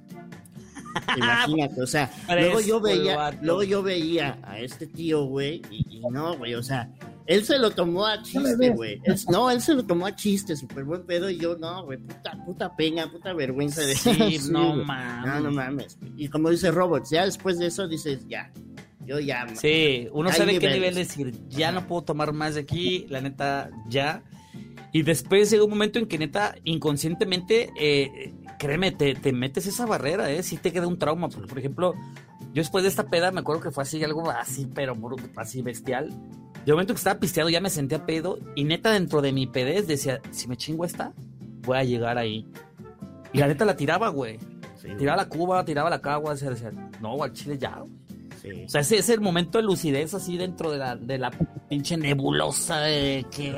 Imagínate, o sea, luego yo veía, luego yo veía a este tío, güey, y, y no, güey, o sea, él se lo tomó a chiste, güey. No, él se lo tomó a chiste, súper buen pedo, y yo, no, güey, puta, puta pena, puta vergüenza de Sí, no mames. No, no mames. Y como dice Robots, ya después de eso dices, ya, yo ya. Sí, uno sabe qué niveles. nivel decir, ya no puedo tomar más de aquí, la neta, ya. Y después llega un momento en que neta, inconscientemente, eh, créeme, te, te metes esa barrera, ¿eh? Sí te queda un trauma, porque por ejemplo, yo después de esta peda me acuerdo que fue así, algo así, pero así bestial. De momento que estaba pisteado ya me sentía pedo y neta dentro de mi pedez decía, si me chingo esta, voy a llegar ahí. Y la neta la tiraba, güey. Sí, Tiraba la cuba, tiraba la cagua, decía, decía, no, al chile ya, güey. sí. O sea, ese es el momento de lucidez así dentro de la, de la pinche nebulosa de que...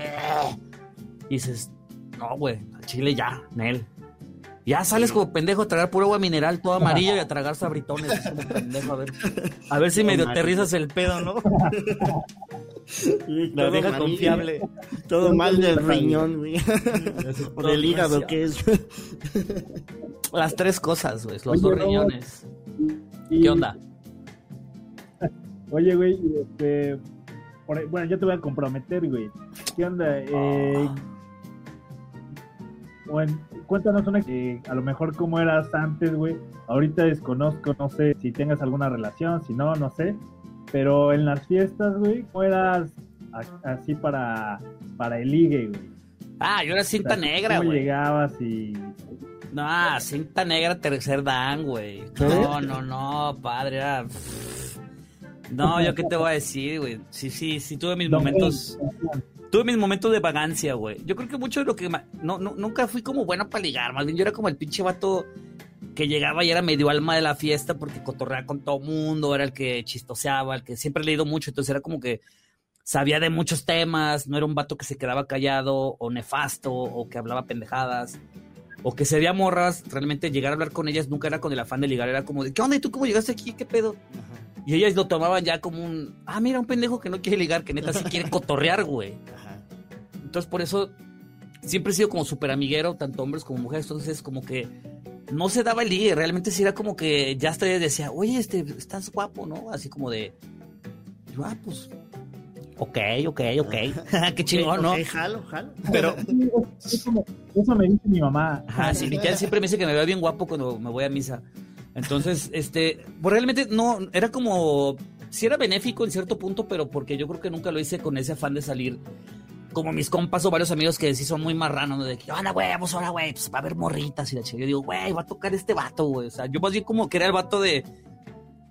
Y dices, no, güey, al chile ya, Nel. Ya sales como pendejo a tragar pura agua mineral todo amarillo y a tragar sabritones. como pendejo, a ver, a ver si medio aterrizas el pedo, ¿no? La vieja mal, confiable. Todo mal del riñón, güey. O del hígado, que es. Las tres cosas, güey, los Oye, dos riñones. Y- ¿Qué onda? Oye, güey, este. bueno, yo te voy a comprometer, güey. ¿Qué onda? Eh, bueno, cuéntanos una que a lo mejor cómo eras antes, güey. Ahorita desconozco, no sé si tengas alguna relación, si no, no sé. Pero en las fiestas, güey, ¿cómo eras así para, para el ligue, güey? Ah, yo era cinta O sea, negra, ¿Cómo güey. llegabas y No, cinta negra, tercer dan, güey. No, no, no, padre. era- No, yo qué te voy a decir, güey. Sí, sí, sí, tuve mis momentos. Tuve mis momentos de vagancia, güey. Yo creo que mucho de lo que. No, no, nunca fui como bueno para ligar. Más bien yo era como el pinche vato que llegaba y era medio alma de la fiesta porque cotorreaba con todo mundo. Era el que chistoseaba, el que siempre he leído mucho. Entonces era como que sabía de muchos temas. No era un vato que se quedaba callado o nefasto o que hablaba pendejadas. O que se veía morras, realmente llegar a hablar con ellas nunca era con el afán de ligar, era como de, ¿qué onda? ¿Y tú cómo llegaste aquí? ¿Qué pedo? Y ellas lo tomaban ya como un, ah, mira, un pendejo que no quiere ligar, que neta sí quiere cotorrear, güey. Ajá. Entonces, por eso siempre he sido como súper amiguero, tanto hombres como mujeres. Entonces, como que no se daba el ligue. Realmente sí era como que ya hasta decía, oye, este, estás guapo, ¿no? Así como de, ah, pues, ok, ok, ok. Qué chingón, ¿no? Ok, jalo, jalo. Pero, Eso me, eso me dice mi mamá. Ajá, sí, mi tía siempre me dice que me veo bien guapo cuando me voy a misa. Entonces, este, pues realmente no, era como, sí era benéfico en cierto punto, pero porque yo creo que nunca lo hice con ese afán de salir. Como mis compas o varios amigos que sí son muy marranos, ¿no? de que, anda, güey, pues ahora, güey, pues va a haber morritas y la chica. Yo digo, güey, va a tocar este vato, güey. O sea, yo más bien como que era el vato de,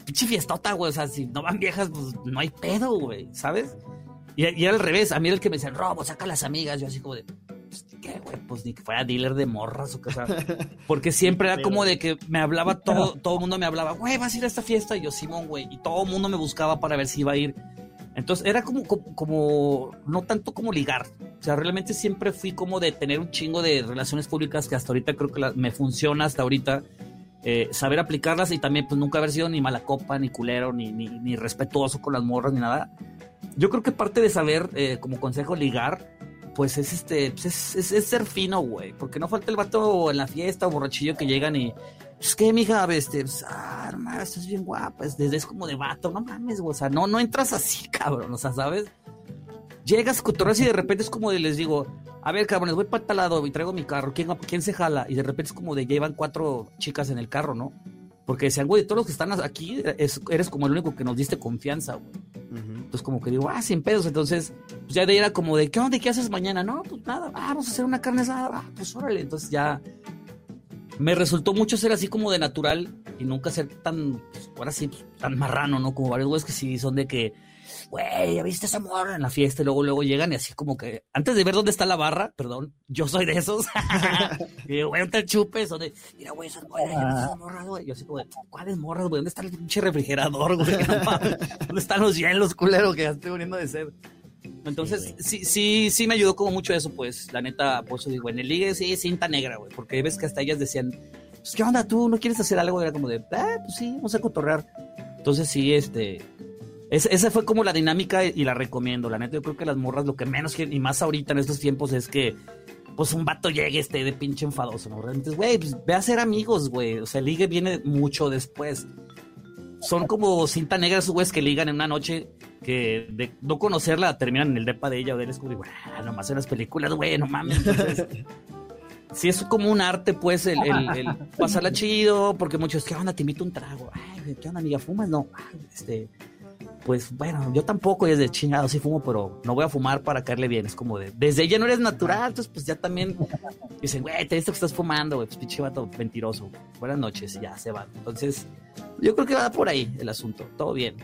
pinche fiestota, güey. O sea, si no van viejas, pues no hay pedo, güey, ¿sabes? Y, y era al revés, a mí era el que me decía, Robo, saca a las amigas. Yo así como de, pues, ¿qué, güey? Pues ni que fuera dealer de morras o qué, o sea, porque siempre era como de que me hablaba todo, todo el mundo me hablaba, güey, vas a ir a esta fiesta. Y yo, Simón, güey. Y todo el mundo me buscaba para ver si iba a ir. Entonces era como, como, como- no tanto como ligar. O sea, realmente siempre fui como de tener un chingo de relaciones públicas que hasta ahorita creo que la- me funciona hasta ahorita. eh, saber aplicarlas y también pues nunca haber sido ni mala copa, ni culero, ni, ni, ni respetuoso con las morras, ni nada. Yo creo que parte de saber, eh, como consejo, ligar, pues es este, pues es, ser fino, güey. Porque no falta el vato en la fiesta o borrachillo que llegan y. Es que, mija, este, pues, ah, no mames, estás bien guapa. Es, es como de vato, no mames, güey. O sea, no, no entras así, cabrón. O sea, ¿sabes? Llegas, cotorreas y de repente es como de les digo, a ver, cabrones, voy para tal lado y traigo mi carro. ¿Quién, ¿Quién se jala? Y de repente es como de llevan cuatro chicas en el carro, ¿no? Porque decían, güey, todos los que están aquí, es- eres como el único que nos diste confianza, güey. Entonces como que digo, ah, sin pedos. Entonces, pues ya de ahí era como de, ¿qué onda? ¿Qué haces mañana? No, pues nada, ah, vamos a hacer una carne asada. Ah, pues órale. Entonces ya me resultó mucho ser así como de natural y nunca ser tan, pues, ahora sí, pues, tan marrano, ¿no? Como varios güeyes que sí son de que, güey, ¿ya viste esa morra en la fiesta? Y luego, luego llegan y así como que, antes de ver dónde está la barra, perdón, yo soy de esos. y digo, güey, ¿dónde chupes? ¿Dónde? Mira, güey, esas morras, ¿ya viste esas morras, güey? Yo así como, ¿cuáles morras, güey? ¿Dónde está el pinche refrigerador, güey? ¿Dónde están los hielos, culero, que ya estoy poniendo de sed? Entonces, sí, sí, sí me ayudó como mucho eso, pues, la neta, por eso digo, en el ligue sí, cinta negra, güey, porque ves que hasta ellas decían, pues, ¿qué onda tú? ¿No quieres hacer algo? Era como de, ah, pues sí, vamos a cotorrear. Entonces, sí, este, esa fue como la dinámica y la recomiendo. La neta, yo creo que las morras lo que menos y más ahorita en estos tiempos es que pues un vato llegue este de pinche enfadoso, ¿no? Entonces, güey, pues ve a ser amigos, güey. O sea, el ligue viene mucho después. Son como cinta negra esos güeyes que ligan en una noche que de no conocerla terminan en el depa de ella o de él es como, ah, nomás en las películas, güey, no mames. Entonces, sí es como un arte, pues, el, pasarla chido, porque muchos, ¿qué onda? Te invito un trago. Ay, ¿qué onda, amiga? ¿Fumas? No. este, pues bueno, yo tampoco desde chingado sí fumo, pero no voy a fumar para caerle bien. Es como de, desde ella no eres natural, entonces pues ya también dicen, güey, te visto que estás fumando, güey, pues pinche vato mentiroso. Buenas noches, y ya se va. Entonces, yo creo que va por ahí el asunto, todo bien.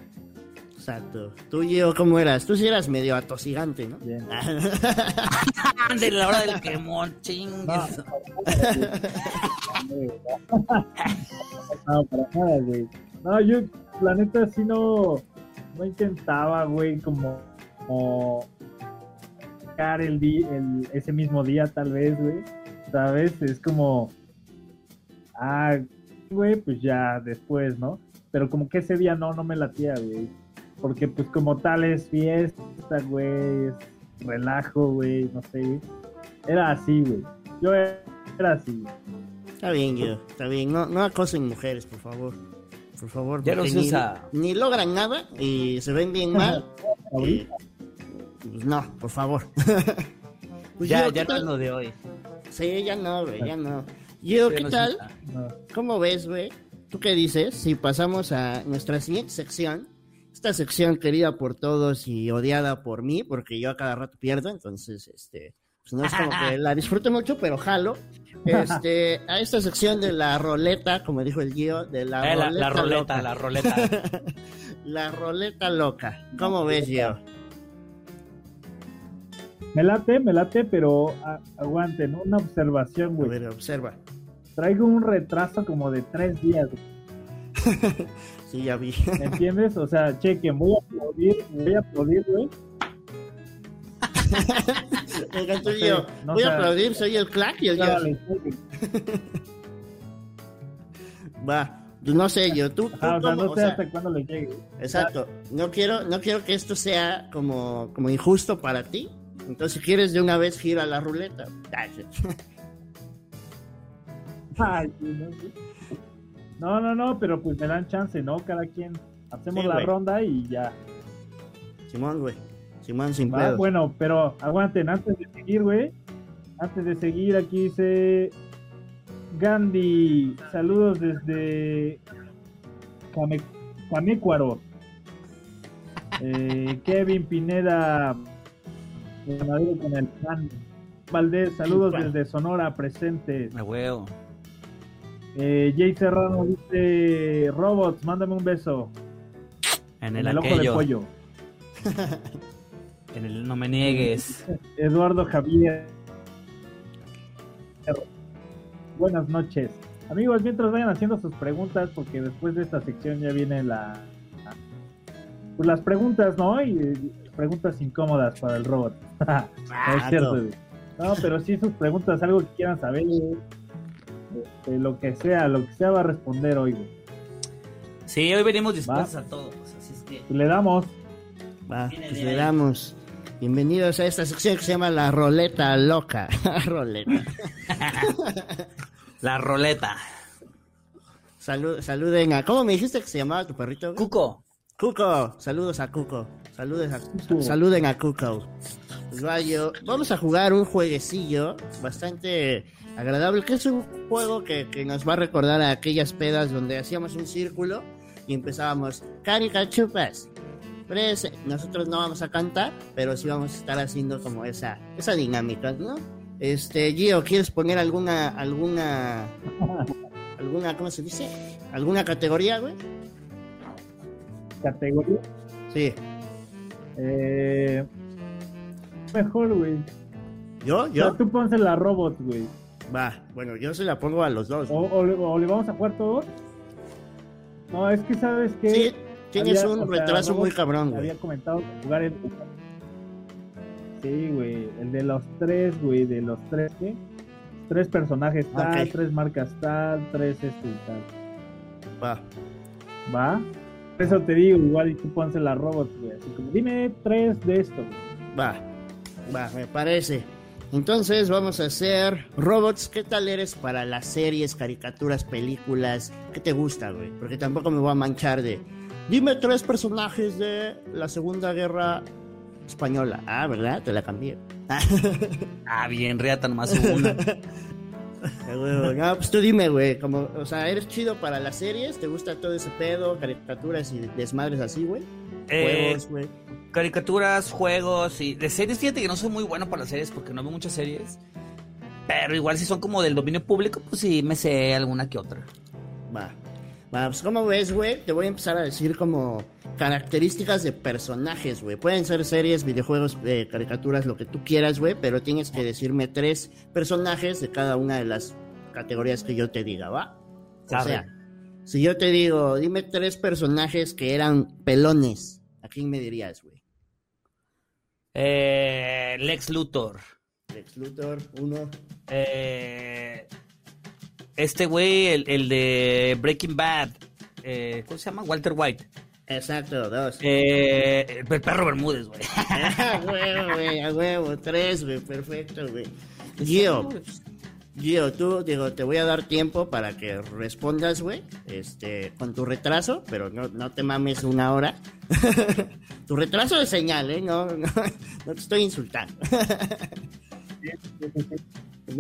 Exacto. Tú y yo, ¿cómo eras? Tú sí eras medio atosigante, ¿no? Bien. de la hora del quemón, chingues. No, para nada, güey. No, yo, la neta, sí no no intentaba, güey, como, como el, el ese mismo día, tal vez, güey. ¿Sabes? Es como, ah, güey, pues ya después, ¿no? Pero como que ese día no, no me latía, güey. Porque pues como tal es fiesta, güey, es relajo, güey, no sé. Era así, güey. Yo era así. Está bien, yo, está bien. No, no acosen mujeres, por favor por favor. Ya los usa. Ni, logran nada y se ven bien mal. pues no, por favor. pues ya, ya no es lo de hoy. Sí, ya no, güey, ya no. Yo, ¿qué tal? ¿Cómo ves, güey? ¿Tú qué dices? Si pasamos a nuestra siguiente sección, esta sección querida por todos y odiada por mí, porque yo a cada rato pierdo, entonces, este, pues no es como que la disfrute mucho, pero jalo. Este, a esta sección de la roleta, como dijo el Gio, de la, eh, roleta, la, roleta, la roleta. la roleta loca. ¿Cómo ves, Gio? Me late, me late, pero aguanten, una observación, güey. A ver, observa. Traigo un retraso como de tres días. sí, ya vi. ¿Me entiendes? O sea, chequen, voy a aplaudir, voy a aplaudir, güey Encantó yo. Voy a aplaudir, soy el clack y el yo. Va. No sé, yo, tú, o sea, no sé hasta cuándo le llegue. Exacto. No quiero, no quiero que esto sea como, como injusto para ti. Entonces, si quieres de una vez gira la ruleta. Ay, no, no, no, pero pues me dan chance, ¿no? Cada quien hacemos la ronda y ya. Simón, güey. Simón sin ah, Bueno, pero aguanten, antes de seguir, güey. Antes de seguir, aquí dice Gandhi. Saludos desde Camecuaro. Eh, Kevin Pineda. con el plan. Valdés, saludos desde Sonora, presente. Me huevo. Eh, Jay Serrano dice: Robots, mándame un beso. En el, ojo de pollo. En el No Me Niegues. Eduardo Javier. Buenas noches. Amigos, mientras vayan haciendo sus preguntas, porque después de esta sección ya viene la. Pues las preguntas, ¿no? Y preguntas incómodas para el robot. es cierto, No, pero sí sus preguntas, algo que quieran saber, este, lo que sea, lo que sea va a responder hoy. Sí, hoy venimos dispuestos a todos, así es que... Le damos. Va, pues le damos. Bienvenidos a esta sección que se llama La Roleta Loca. roleta. la Roleta. saluden a. ¿Cómo me dijiste que se llamaba tu perrito? Cuco. Cuco. Saludos a Cuco. Saludes a, saluden a Cuco. Pues vamos a jugar un jueguecillo bastante agradable, que es un juego que, que nos va a recordar a aquellas pedas donde hacíamos un círculo y empezábamos, caricachupas, nosotros no vamos a cantar, pero sí vamos a estar haciendo como esa, esa dinámica, ¿no? Este, Gio, ¿quieres poner alguna, alguna, alguna, ¿cómo se dice? ¿Alguna categoría, güey? ¿Categoría? Sí. Eh, mejor, güey. ¿Yo? ¿Yo? tú ponse la robot, güey. Va, bueno, yo se la pongo a los dos. O, o, le- o le vamos a jugar todos. No, es que sabes que. Sí, tienes un sea, retraso muy cabrón, güey. Había comentado jugar el. Sí, güey. El de los tres, güey. De los tres, ¿qué? Tres personajes tal, tres marcas tal, tres este tal. Va. ¿Va? Por eso te digo, igual y tú ponse la robot, güey. Así como, dime tres de esto, güey. Va, va, me parece. Entonces vamos a hacer robots. ¿Qué tal eres para las series, caricaturas, películas? ¿Qué te gusta, güey? Porque tampoco me voy a manchar de. Dime tres personajes de la Segunda Guerra Española. Ah, ¿verdad? Te la cambié. Ah, bien, reata nomás una. Ah, No, pues tú dime, güey. Como, o sea, ¿eres chido para las series? ¿Te gusta todo ese pedo, caricaturas y desmadres así, güey? Eh, Juegos, güey. caricaturas, juegos y de series. Fíjate que no soy muy bueno para las series porque no veo muchas series. Pero igual si son como del dominio público, pues sí me sé alguna que otra. Va. Pues como ves, güey, te voy a empezar a decir como características de personajes, güey. Pueden ser series, videojuegos, eh, caricaturas, lo que tú quieras, güey, pero tienes que decirme tres personajes de cada una de las categorías que yo te diga, ¿va? O A sea, si yo te digo, dime tres personajes que eran pelones, ¿a quién me dirías, güey? Eh, Lex Luthor. Lex Luthor, uno. Eh, este güey, el, el de Breaking Bad. Eh, ¿Cómo se llama? Walter White. Exacto, dos. Eh, el perro Bermúdez, güey. a huevo, güey, a huevo, tres, güey, perfecto, güey. Gio, Gio, tú, digo, te voy a dar tiempo para que respondas, güey, este, con tu retraso, pero no, no te mames una hora. tu retraso de señal, ¿eh? No, no, no te estoy insultando.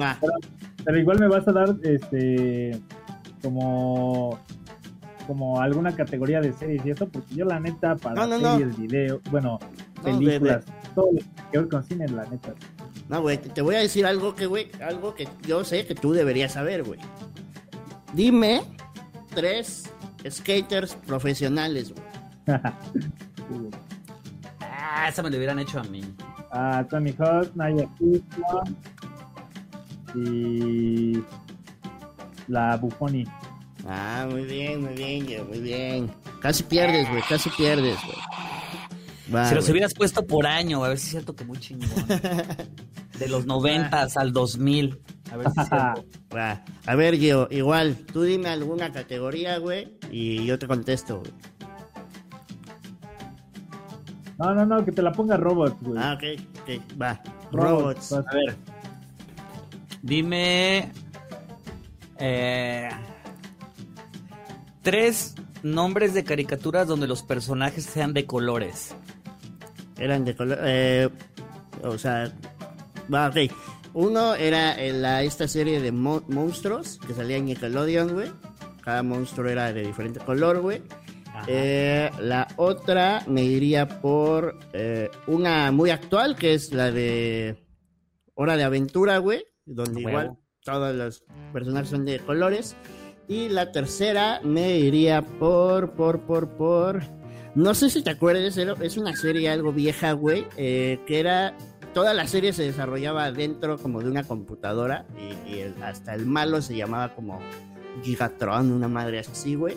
Va, Pero igual me vas a dar, este, como, como alguna categoría de series y eso, porque yo la neta para No, no, no. series, video, bueno, No, películas, todo lo que ver con cine, la neta. no, güey, te voy a decir algo que, güey, algo que yo sé que tú deberías saber, güey. Dime tres skaters profesionales, güey. Ah, esa me lo hubieran hecho a mí. a Tony Hawk, Naya Kuzma y la Buffoni. Ah, muy bien, muy bien, Gio, muy bien. Casi pierdes, güey, casi pierdes, güey. Si los hubieras puesto por año, a ver si es cierto que muy chingón. De los 90 al 2000. A ver si es cierto. A ver, Gio, igual, tú dime alguna categoría, güey, y yo te contesto, güey. No, no, no, que te la ponga Robot, güey. Ah, ok, ok, va. Robots, Robots. A ver. Dime. eh, tres nombres de caricaturas donde los personajes sean de colores. Eran de color. Eh, o sea, va, ok. Uno era en la, esta serie de mo- monstruos que salía en Nickelodeon, güey. Cada monstruo era de diferente color, güey. Eh, la otra me iría por eh, una muy actual, que es la de Hora de Aventura, güey. Donde Huevo. igual todos los personajes son de colores. Y la tercera me iría por, por, por, por... No sé si te acuerdas, es una serie algo vieja, güey, eh, que era... Toda la serie se desarrollaba dentro como de una computadora y, y el- hasta el malo se llamaba como Gigatron, una madre así, güey.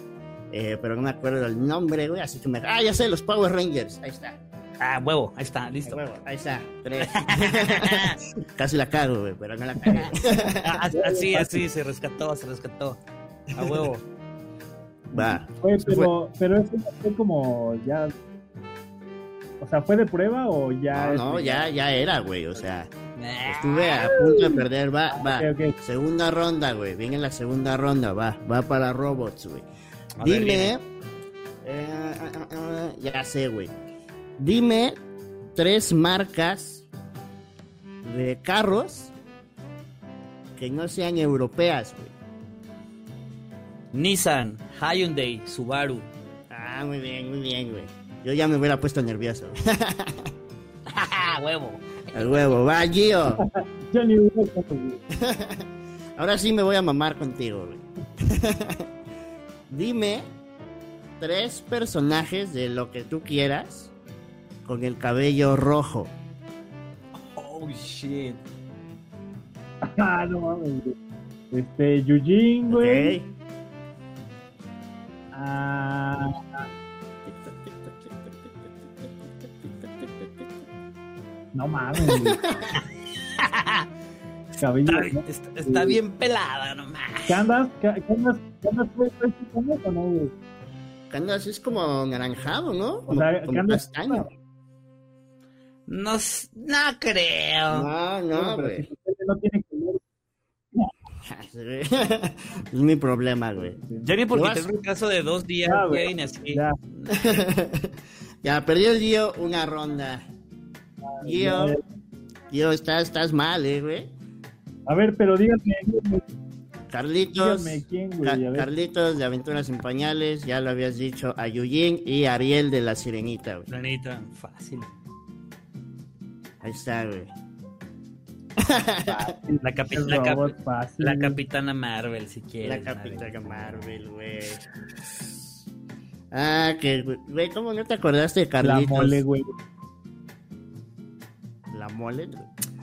Eh, pero no me acuerdo el nombre, güey, así que me... Ah, ya sé, los Power Rangers, ahí está. Ah, huevo, ahí está, listo. huevo, ahí está, tres. Casi la cago, güey, pero no la cagué. Ah, así, así, se rescató, se rescató. A huevo. Va. Pero, pero eso fue como ya. O sea, ¿fue de prueba o ya? No, es no, de- ya, ya era, güey, o sea, estuve a punto de perder, va, va. Segunda ronda, güey, viene la segunda ronda, va, va para robots, güey. Ver, Dime, eh, ya sé, güey. Dime tres marcas de carros que no sean europeas, güey. Nissan, Hyundai, Subaru. Ah, muy bien, muy bien, güey. Yo ya me hubiera puesto nervioso. ¡Ja, huevo! El huevo, va, Gio. Ahora sí me voy a mamar contigo, güey. Dime tres personajes de lo que tú quieras con el cabello rojo. Oh, shit. Ah, no mames. Este, Yujin, güey. Ok. Ah, no mames. Cabello. Está, está- está bien pelada, no mames. ¿Qué andas? ¿Qué qué andas? ¿Qué andas? güey? ¿Traes pestañas o no, güey? Candas es como naranjado, ¿no? O Como, sea, como ¿qué andas? castaño. No, no creo. No, no, güey. no tiene color. es mi problema, güey. Ya ni porque tengo un caso de dos días, Ya, güey, ni así. Ya. ya, perdió el Gio una ronda. Gio, ya. Gio, estás, estás mal, eh, güey. A ver, pero díganme, Carlitos. díganme quién, Ca- güey. A ver. Carlitos de Aventuras en Pañales, ya lo habías dicho, a Yuyin y Ariel de la Sirenita, güey. Planita, fácil. Ahí está, güey. La, capi- la, cap- fácil, la capitana Marvel, si La quieres. capitana Marvel, güey. Ah, que, güey, ¿cómo no te acordaste de La Carlitos? mole, güey. La mole, güey.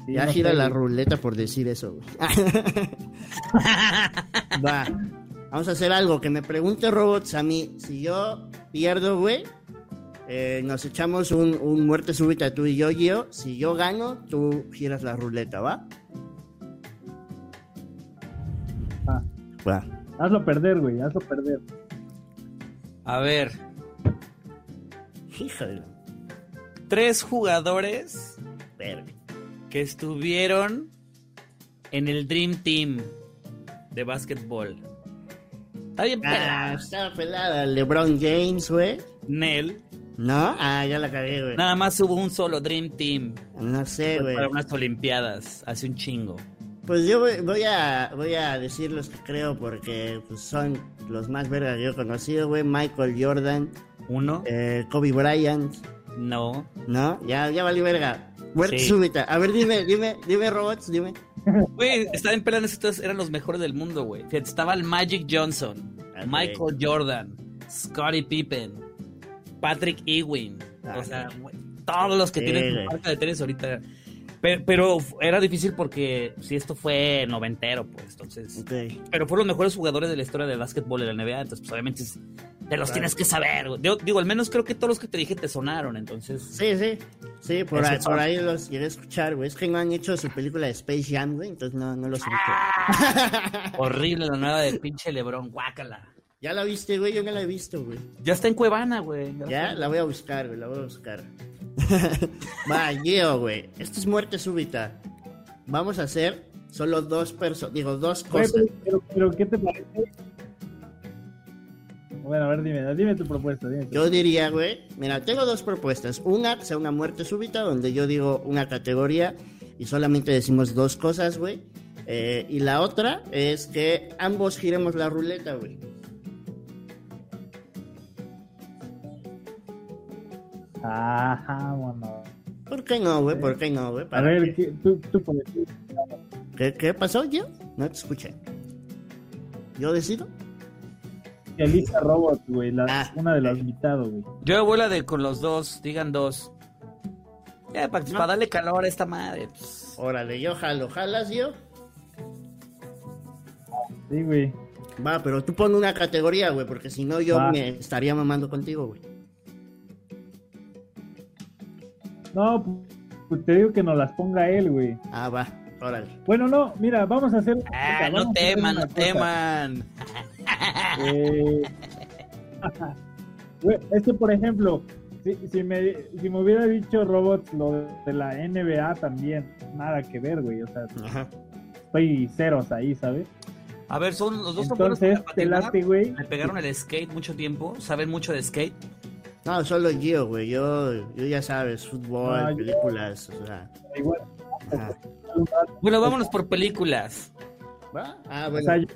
Sí, ya no gira sé, la güey. ruleta por decir eso, güey. Va. Vamos a hacer algo. Que me pregunte Robots a mí. Si yo pierdo, güey, eh, nos echamos un, un muerte súbita tú y yo, Gio. Si yo gano, tú giras la ruleta, ¿va? Ah. Va. Hazlo perder, güey. Hazlo perder. A ver, Híjole. tres jugadores Verga. Que estuvieron en el Dream Team de básquetbol. Está bien Ah, pelada. estaba pelada. LeBron James, güey. Nel. ¿No? Ah, ya la cagué, güey. Nada más hubo un solo Dream Team No sé, güey. para unas Olimpiadas hace un chingo. Pues yo voy, voy a voy a decir los que creo porque pues, son los más vergas que yo he conocido, güey. Michael Jordan, Uno, eh, Kobe Bryant, no. ¿no? Ya, ya valió verga. Muerte Sí. súbita. A ver, dime, dime, dime, robots, dime. Güey, estaban en pelea, estos eran los mejores del mundo, güey. Fíjate, Estaba el Magic Johnson. Michael Jordan, Scottie Pippen, Patrick Ewing. Ah, o sea, güey, todos los que Sí, tienen su marca de tenis ahorita. Pero, pero era difícil porque si esto fue noventero, pues, entonces. Ok. Pero fueron los mejores jugadores de la historia del básquetbol de la NBA, entonces, pues, obviamente es- te los Claro. tienes que saber. güey. Yo, digo, al menos creo que todos los que te dije te sonaron, entonces. Sí, sí. Sí, por, ahí, por ahí los llegué a escuchar, güey. Es que no han hecho su película de Space Jam, güey, entonces no, no los ubico. Horrible la nueva de pinche Lebron, guácala. ¿Ya la viste, güey? Yo no la he visto, güey. Ya está en Cuevana, güey. Ya, la voy a buscar, güey, la voy a buscar. Va, Gio, güey. Esto es muerte súbita. Vamos a hacer solo dos personas, digo, dos cosas. pero, pero, pero, ¿qué te parece? Bueno, a ver, dime, dime tu propuesta. Dime tu- Yo diría, güey, mira, tengo dos propuestas. Una, que sea una muerte súbita, donde yo digo una categoría y solamente decimos dos cosas, güey. Eh, y la otra es que ambos giremos la ruleta, güey. Ajá, bueno. ¿Por qué no, güey? ¿Por qué no, güey? A ¿Para ver, qué? ¿qué- tú, tú puedes. ¿Qué, qué pasó, Gio? No te escuché. ¿Yo decido? Elisa Robot, güey. la- Ah. Una de las invitados, güey. Yo voy la de con los dos, digan dos. Ya, para, para darle calor a esta madre. pues. Órale, yo jalo. ¿Jalas, Gio? Sí, güey. Va, pero tú pon una categoría, güey, porque si no yo Va. me estaría mamando contigo, güey. No, pues te digo que nos las ponga él, güey. Ah, va, órale. Bueno, no, mira, vamos a hacer. Ah, no teman, no teman. Eh, es que, por ejemplo, si, si me, si me hubiera dicho Robot lo de, la NBA también, nada que ver, güey. O sea, Ajá. estoy ceros ahí, ¿sabes? A ver, son los dos Entonces, para te güey. Le pegaron el skate mucho tiempo, saben mucho de skate. No, solo Gio, güey. Yo, yo ya sabes, fútbol, Ah, yo- películas, o sea. Igual, Ajá. Bueno, vámonos por películas. ¿Va? Ah, o bueno. sea, yo-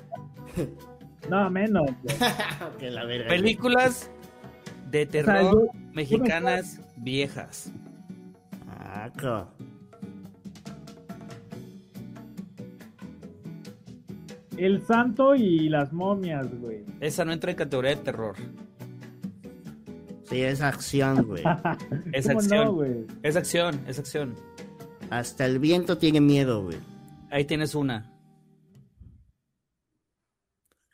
no, menos. la verga. Películas de sea, terror yo- mexicanas viejas. Ah, El santo y las momias, güey. Esa no entra en categoría de terror. Sí, es acción, güey. Es ¿Cómo acción. no, güey? Es acción, es acción. Hasta el viento tiene miedo, güey. Ahí tienes una.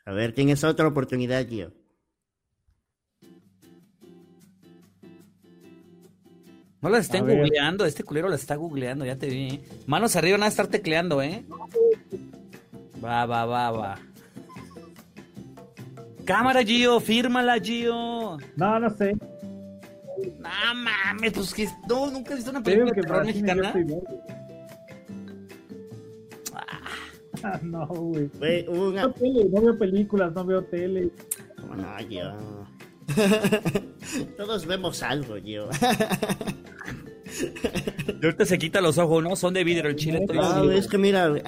A ver, tienes otra oportunidad, Gio. No las estén googleando, este culero las está googleando, ya te vi. Manos arriba, van a estar tecleando, ¿eh? Va, va, va, va. Cámara, Gio, fírmala, Gio. No, no sé. No mames, pues que no, nunca he visto una película de terror yo mexicana. verde. Ah, no, güey. No una... veo tele, no veo películas, no veo tele. ¿Cómo no, Gio? Todos vemos algo, Gio. Y ahorita se quita los ojos, ¿no? Son de vidrio el chile. No, es que mira,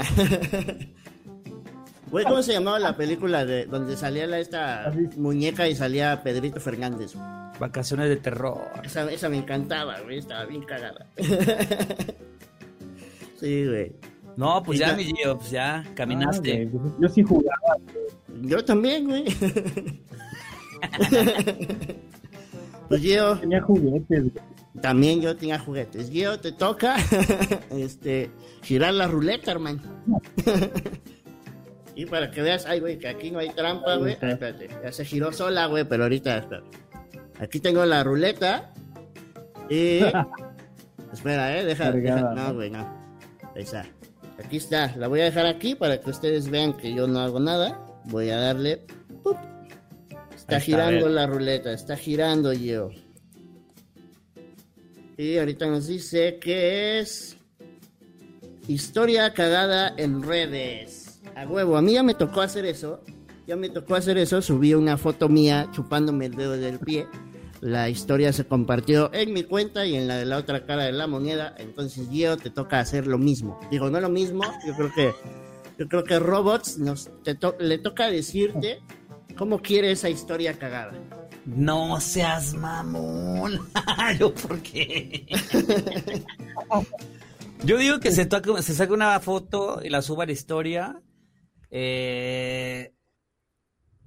güey. Güey, ¿cómo se llamaba la película de donde salía la, esta muñeca y salía Pedrito Fernández? Vacaciones de terror. Esa, esa me encantaba, güey, estaba bien cagada. sí, güey. No, pues ya, ya- mi Gio, pues ya, caminaste. Ah, güey, pues yo sí jugaba. Yo también, güey. pues Gio, Tenía juguetes, güey. también yo tenía juguetes. Gio, te toca este girar la ruleta, hermano. Y para que veas, ay, güey, que aquí no hay trampa, güey. Espérate, ya se giró sola, güey, pero ahorita, espérate. Aquí tengo la ruleta. Y. Espera, eh, deja. No, güey, no. Ahí está. Aquí está. La voy a dejar aquí para que ustedes vean que yo no hago nada. Voy a darle. ¡pup! Está está, girando la ruleta, está girando yo. Y ahorita nos dice que es. Historia cagada en redes. A huevo, a mí ya me tocó hacer eso. Ya me tocó hacer eso. Subí una foto mía chupándome el dedo del pie. La historia se compartió en mi cuenta y en la de la otra cara de la moneda. Entonces, Gio, te toca hacer lo mismo. Digo, no lo mismo. Yo creo que. Yo creo que Robots nos, te to- le toca decirte cómo quiere esa historia cagada. No seas mamón. ¿Yo por qué? Yo digo que se, toque- se saque una foto y la suba a la historia. Eh,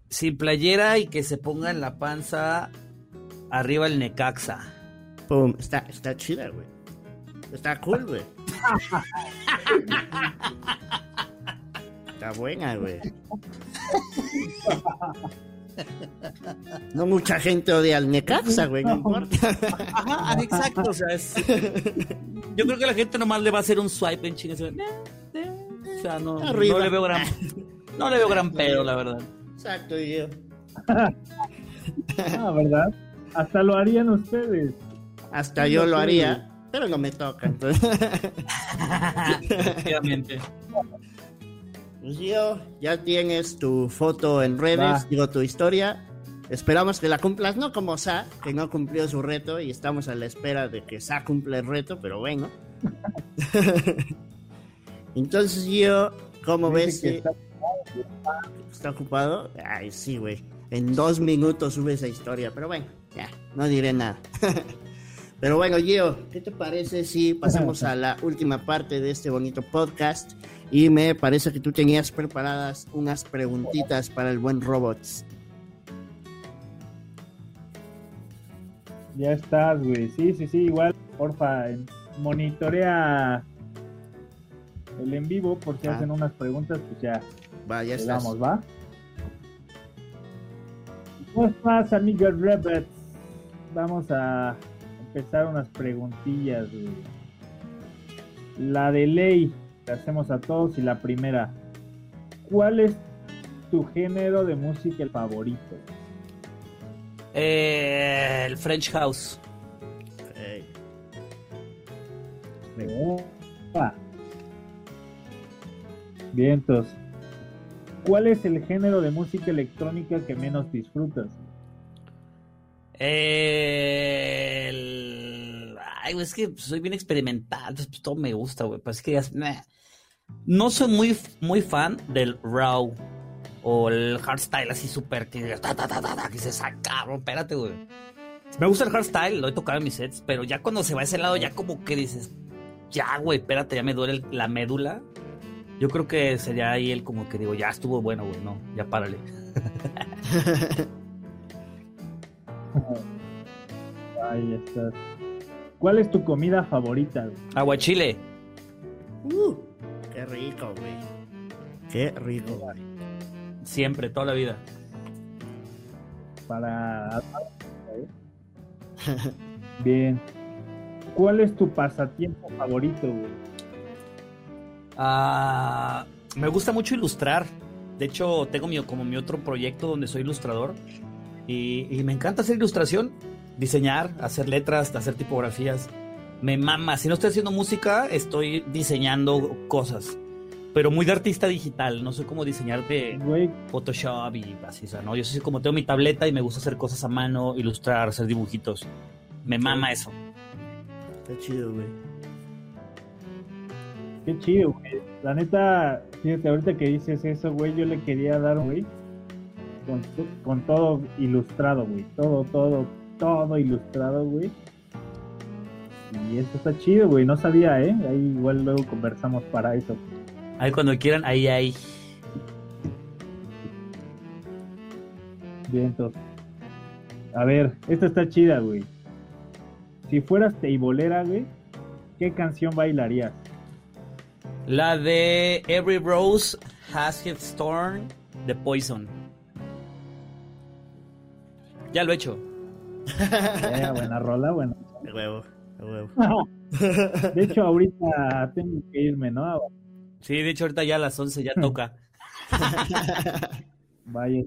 sin playera y que se ponga en la panza arriba el Necaxa. Pum, está, está chida, güey. Está cool, güey. Está buena, güey. No mucha gente odia al Necaxa, güey, no importa. Ajá, exacto. O sea, es- yo creo que la gente nomás le va a hacer un swipe en chingas. O sea, no, le veo gran, no le veo gran pedo, la verdad. Exacto, y yo. Ah, ¿verdad? Hasta lo harían ustedes. Hasta yo lo haría, pero no me toca. Entonces, Efectivamente. pues yo, ya tienes tu foto en redes, Va. digo tu historia. Esperamos que la cumplas, no como Sa, que no cumplió su reto y estamos a la espera de que Sa cumpla el reto, pero bueno. Entonces yo, ¿cómo ves? que está- ¿Está ocupado? Ay, sí, güey. En dos minutos sube esa historia, pero bueno, ya, no diré nada. pero bueno, Gio, ¿qué te parece si pasamos a la última parte de este bonito podcast? Y me parece que tú tenías preparadas unas preguntitas para el buen Robots. Ya estás, güey. Sí, sí, sí, igual, porfa, monitorea el en vivo por si Ah. hacen unas preguntas, pues ya Va, ya estás. damos, ¿va? ¿Cómo estás, amigo Rabbit? Vamos a empezar unas preguntillas. La de ley, que hacemos a todos, y la primera. ¿Cuál es tu género de música el favorito? Eh, el French House. Ey, Opa. Vientos. ¿Cuál es el género de música electrónica que menos disfrutas? Eh, el- Ay, güey, es que soy bien experimental, entonces pues, todo me gusta, güey. Pues es que meh. No soy muy, muy fan del raw o el hardstyle así súper que, que se saca, cabrón, espérate, güey. Me gusta el hardstyle, lo he tocado en mis sets, pero ya cuando se va a ese lado, ya como que dices, ya, güey, espérate, ya me duele el- la médula. Yo creo que sería ahí el como que digo, ya estuvo bueno, güey, no, ya párale. Ahí estás. ¿Cuál es tu comida favorita? güey? Aguachile. Uh, qué rico, güey. Qué rico, güey. Siempre, toda la vida. Para. Bien. ¿Cuál es tu pasatiempo favorito, güey? Ah, me gusta mucho ilustrar. De hecho, tengo mi, como mi otro proyecto donde soy ilustrador. Y, y me encanta hacer ilustración, diseñar, hacer letras, hacer tipografías. Me mama. Si no estoy haciendo música, estoy diseñando cosas. Pero muy de artista digital. No soy como diseñar de Photoshop y así, o sea, ¿no? Yo soy como tengo mi tableta y me gusta hacer cosas a mano, ilustrar, hacer dibujitos. Me mama eso. Está chido, güey. Qué chido, güey. La neta, fíjate, ahorita que dices eso, güey, yo le quería dar, güey, con, con todo ilustrado, güey. Todo, todo, todo ilustrado, güey. Y eso está chido, güey. No sabía, ¿eh? Ahí igual luego conversamos para eso. Ahí cuando quieran, ahí, ahí. Bien, entonces. A ver, esta está chida, güey. Si fueras teibolera, güey, ¿qué canción bailarías? La de Every Rose Has Its Thorn de Poison. Ya lo he hecho. Eh, buena rola, bueno. De huevo, de huevo. De hecho, ahorita tengo que irme, ¿no? Sí, de hecho ahorita ya a las 11 ya toca. Vaya.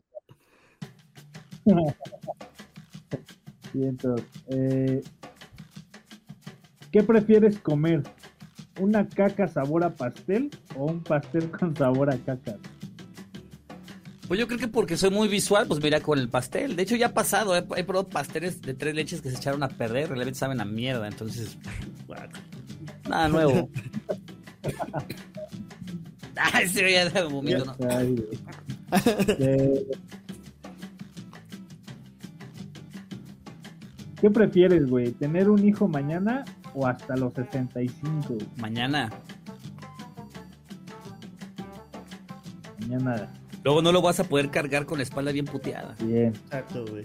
Entonces, eh, ¿Qué prefieres comer? ¿Una caca sabor a pastel o un pastel con sabor a caca? Pues yo creo que porque soy muy visual, pues mira con el pastel. De hecho ya ha pasado, he, he probado pasteles de tres leches que se echaron a perder, realmente saben a mierda, entonces nada nuevo. Ay, sí, ya de vomito, ¿no? ¿Qué prefieres, güey? ¿Tener un hijo mañana o hasta los 65? güey? Mañana. Mañana, Luego no lo vas a poder cargar con la espalda bien puteada. bien. Exacto, güey.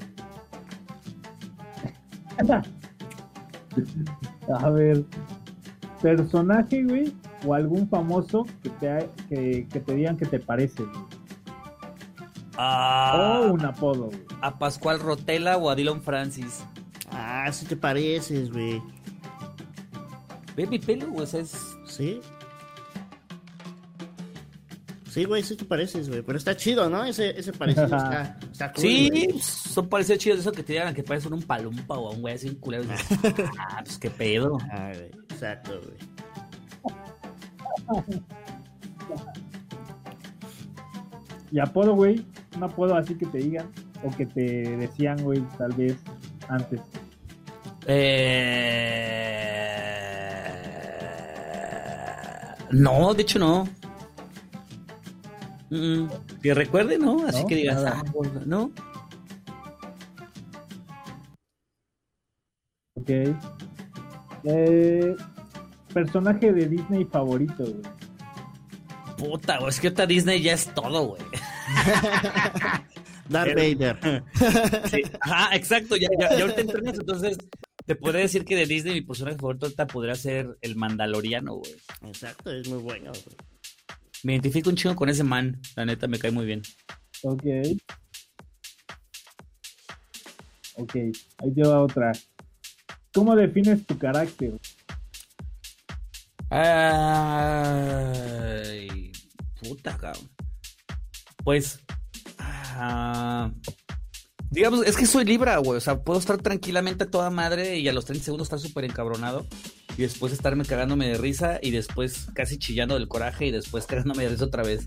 A ver, personaje, güey, o algún famoso que te, ha- que, que te digan que te parece, güey. Ah, O un apodo, güey. a Pascual Rotela o a Dylan Francis. Ah, sí te pareces, güey. Ve mi pelo, güey, o sea, es... ¿Sí? Sí, güey, sí te pareces, güey. Pero está chido, ¿no? Ese, ese parecido está, está cool, Sí, güey. son parecidos chidos eso que te digan que parecen un palumpa o a un güey así un culero. Ah, pues qué pedo. Ah, güey. Exacto, güey. Y apodo, güey, un apodo así que te digan, o que te decían, güey, tal vez antes. Eh... No, de hecho no. Mm. Que recuerde, ¿no? Así No, que digas, ah, no. Ok. Eh, personaje de Disney favorito, güey. Puta, güey, es que ahorita Disney ya es todo, güey. Darth Vader. Sí. Ajá, exacto, ya, ya, ya ahorita entré en eso, entonces te podría decir que de Disney mi personaje favorito podría ser el Mandaloriano, güey. Exacto, es muy bueno, güey. Me identifico un chingo con ese man, la neta me cae muy bien. Ok. Ok, ahí te va otra. ¿Cómo defines tu carácter? Ay, puta, cabrón. Pues, ah, digamos, es que soy Libra, güey. O sea, puedo estar tranquilamente a toda madre y a los 30 segundos estar súper encabronado. Y después estarme cagándome de risa y después casi chillando del coraje y después cagándome de risa otra vez.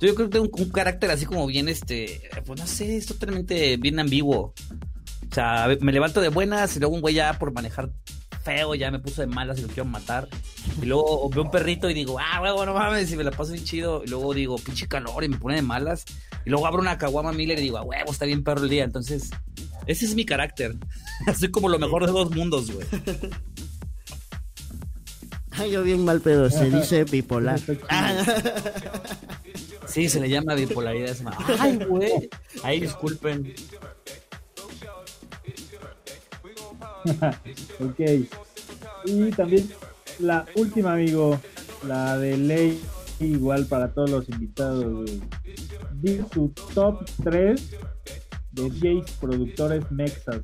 Yo creo que tengo un, carácter así como bien, este, pues no sé, es totalmente bien ambiguo. O sea, me levanto de buenas y luego un güey ya por manejar feo ya me puso de malas y lo quiero matar. Y luego veo un perrito y digo, ah, huevo, no mames, y me la paso bien chido. Y luego digo, pinche calor, y me pone de malas. Y luego abro una caguama Miller y digo, ah, huevo, está bien perro el día. Entonces, ese es mi carácter. Soy como lo mejor de dos mundos, güey. Ay, yo bien mal pedo, se dice bipolar. Ah, Sí, se le llama bipolaridad. Ay, güey. Ay, disculpen. ok. Y también la última, amigo, la de ley, igual para todos los invitados. Di tu top 3 de DJs productores mexas.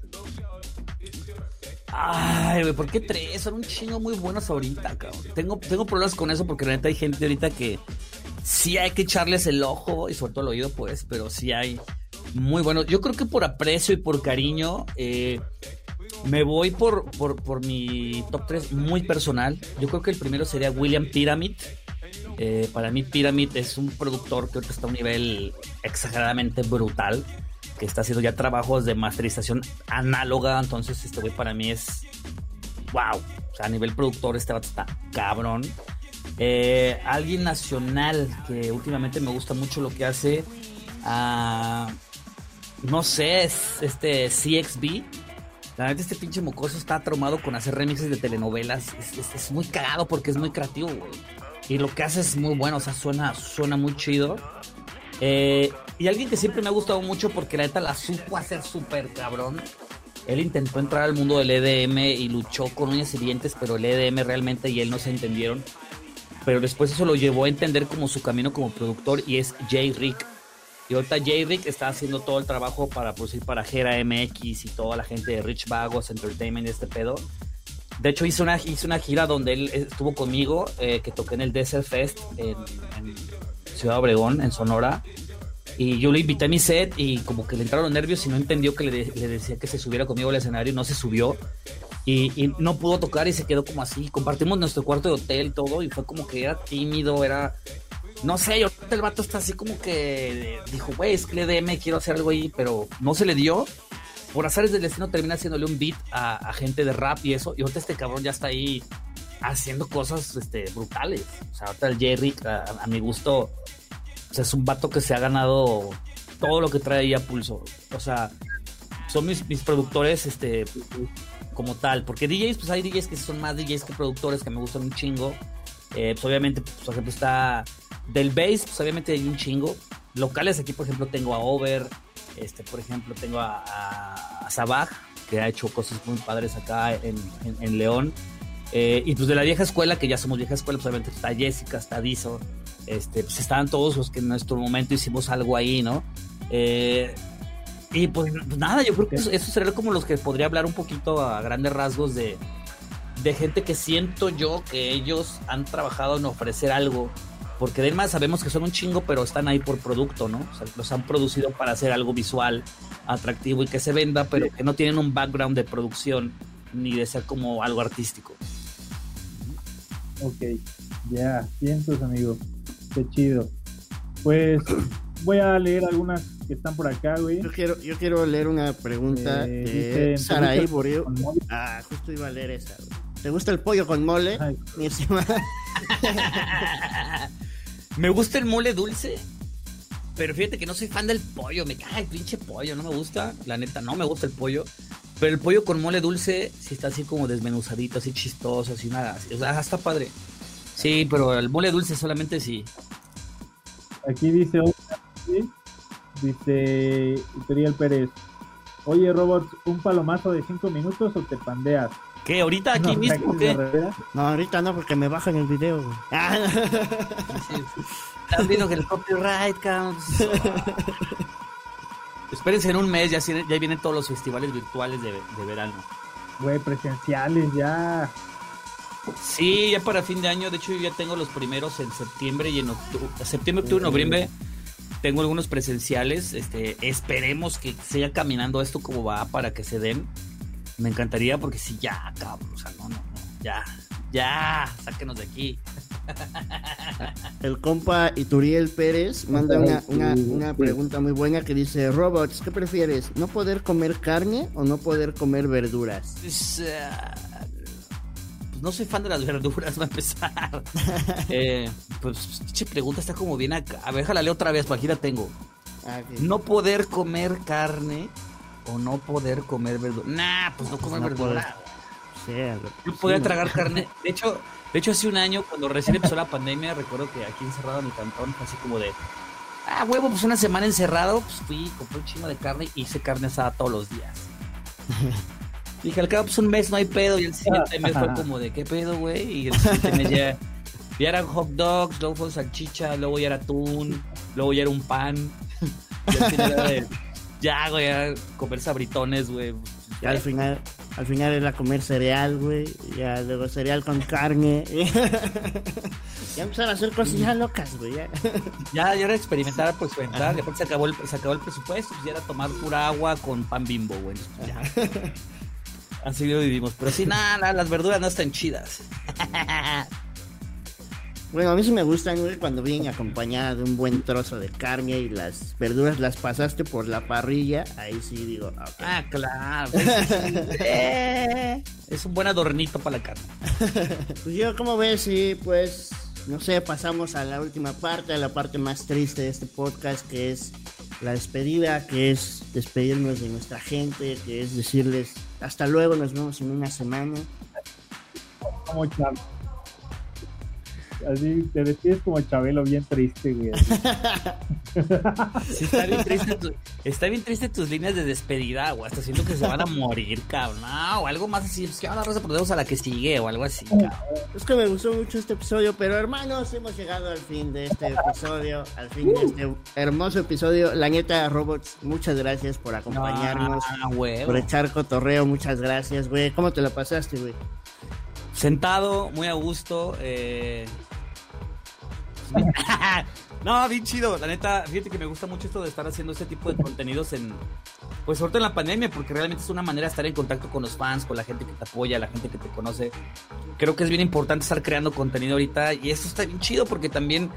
Ay, güey, ¿por qué tres? Son un chingo muy buenos ahorita, cabrón. Tengo, tengo problemas con eso porque la neta hay gente ahorita que sí hay que echarles el ojo y sobre todo el oído, pues, pero sí hay muy buenos. Yo creo que por aprecio y por cariño, eh, me voy por, por, mi top 3 muy personal. Yo creo que el primero sería William Pyramid. Eh, para mí Pyramid es un productor que está a un nivel exageradamente brutal, que está haciendo ya trabajos de masterización análoga, entonces este güey para mí es wow, o sea, a nivel productor este vato está cabrón. Eh, alguien nacional que últimamente me gusta mucho lo que hace, uh, no sé, es este CXB la verdad, este pinche mocoso está traumado con hacer remixes de telenovelas. Es, muy cagado porque es muy creativo, güey. Y lo que hace es muy bueno, o sea, suena, suena muy chido. Eh, y alguien que siempre me ha gustado mucho porque la neta la supo hacer súper cabrón. Él intentó entrar al mundo del EDM y luchó con uñas y dientes, pero el EDM realmente y él no se entendieron. Pero después eso lo llevó a entender como su camino como productor y es Jay Rick. Y ahorita J-Rick está haciendo todo el trabajo para producir para Gera MX y toda la gente de Rich Vagos Entertainment este pedo. De hecho, hice una, una gira donde él estuvo conmigo, eh, que toqué en el Desert Fest en, Ciudad Obregón, en Sonora. Y yo le invité a mi set y como que le entraron nervios y no entendió que le, le decía que se subiera conmigo al escenario y no se subió. Y, y, no pudo tocar y se quedó como así. Compartimos nuestro cuarto de hotel, todo, y fue como que era tímido, era no sé, ahorita el vato está así como que dijo, güey, es que le DM, quiero hacer algo ahí, pero no se le dio. Por azares del destino termina haciéndole un beat a, gente de rap y eso. Y ahorita este cabrón ya está ahí haciendo cosas este, brutales. O sea, ahorita el Jerry, a, mi gusto, es un vato que se ha ganado todo lo que trae ahí a pulso. O sea, son mis, mis productores este, como tal. Porque DJs, pues hay DJs que son más DJs que productores que me gustan un chingo. Eh, pues obviamente, pues, por ejemplo, está del bass, pues obviamente hay un chingo. Locales aquí, por ejemplo, tengo a Over, este, por ejemplo, tengo a, a, Sabaj, que ha hecho cosas muy padres acá en, León. Eh, y pues de la vieja escuela, que ya somos vieja escuela, pues obviamente está Jessica, está Dizo, este, pues estaban todos los que en nuestro momento hicimos algo ahí, ¿no? Eh, y pues, pues, nada, yo creo que eso, eso, sería como los que podría hablar un poquito a grandes rasgos de, de gente que siento yo que ellos han trabajado en ofrecer algo porque además sabemos que son un chingo, pero están ahí por producto, ¿no? O sea, los han producido para hacer algo visual, atractivo y que se venda, pero que no tienen un background de producción ni de ser como algo artístico. Ok, ya, piensas, amigo. Qué chido. Pues voy a leer algunas que están por acá, güey. Yo quiero, yo quiero leer una pregunta eh, de Saraí Borio. Ah, justo iba a leer esa, ¿Te gusta el pollo con mole? Mi estimada. Me gusta el mole dulce. Pero fíjate que no soy fan del pollo. Me cae el pinche pollo. No me gusta. La neta, no me gusta el pollo. Pero el pollo con mole dulce sí está así como desmenuzadito, así chistoso, así nada. O sea, está padre. Sí, pero el mole dulce solamente sí. Aquí dice dice Uriel Pérez. Oye, Robot, ¿un palomazo de 5 minutos o te pandeas? ¿Qué? ¿Ahorita aquí mismo? ¿qué? No, ahorita no, porque me bajan el video. Están viendo que el copyright, cabrón. Espérense en un mes, ya, ya vienen todos los festivales virtuales de, verano. Güey, presenciales ya. Sí, ya para fin de año. De hecho, yo ya tengo los primeros en septiembre y en octubre. Septiembre, octubre, noviembre. Tengo algunos presenciales. Este, esperemos que siga caminando esto como va para que se den. Me encantaría porque si ya, cabrón, o sea, no, no, no, ya, ya, sáquenos de aquí. El compa Ituriel Pérez manda una, una, pregunta muy buena que dice, Robots, ¿qué prefieres? ¿No poder comer carne o no poder comer verduras? Pues, no soy fan de las verduras, va a empezar. eh, pues, che, pregunta está como bien acá. A ver, déjala leo otra vez, para aquí la tengo. Ah, no poder comer carne o no poder comer verdura. Nah, pues no comer verdura. no podía tragar carne. De hecho, de hecho, hace un año, cuando recién empezó la pandemia, recuerdo que aquí encerrado en el cantón, así como de, ah, huevo, pues una semana encerrado, pues fui, compré un chingo de carne y hice carne asada todos los días. Dije, al cabo, pues un mes no hay pedo. Y el siguiente mes fue como de, ¿qué pedo, güey? Y el siguiente mes ya, ya eran hot dogs, luego fue salchicha, luego ya era atún, luego ya era un pan. Y al final era de, ya, güey, ya comer sabritones, güey. Ya al final, al final era comer cereal, güey. Ya luego cereal con carne. ya empezaron a hacer cosillas locas, güey. Ya. Ya, ya era experimentar por experimentar. Después se acabó el, se acabó el presupuesto, pues ya era tomar pura agua con pan bimbo, güey. Ya. Así lo vivimos. Pero sí, nada, las verduras no están chidas. Bueno, a mí sí me gustan, güey, cuando vienen acompañadas de un buen trozo de carne y las verduras las pasaste por la parrilla. Ahí sí digo, ah, ok. Ah, claro. Eh, es un buen adornito para la carne. Pues yo, como ves, sí, pues, no sé, pasamos a la última parte, a la parte más triste de este podcast, que es la despedida, que es despedirnos de nuestra gente, que es decirles hasta luego, nos vemos en una semana. Así te despides como Chabelo, bien triste, güey. Sí, está bien triste, tu- está bien triste tus líneas de despedida, güey. Hasta siento que se van a morir, cabrón. No, o algo más así. Pues que ahora raza perdemos a la que sigue o algo así, cabrón. Es que me gustó mucho este episodio, pero hermanos, hemos llegado al fin de este episodio, al fin de este hermoso episodio. La neta, Robots, muchas gracias por acompañarnos, Ah, por echar cotorreo, muchas gracias, güey. ¿Cómo te la pasaste, güey? Sentado, muy a gusto. Eh... no, bien chido. La neta, fíjate que me gusta mucho esto de estar haciendo este tipo de contenidos en. Pues ahorita en la pandemia, porque realmente es una manera de estar en contacto con los fans, con la gente que te apoya, la gente que te conoce. Creo que es bien importante estar creando contenido ahorita y esto está bien chido porque también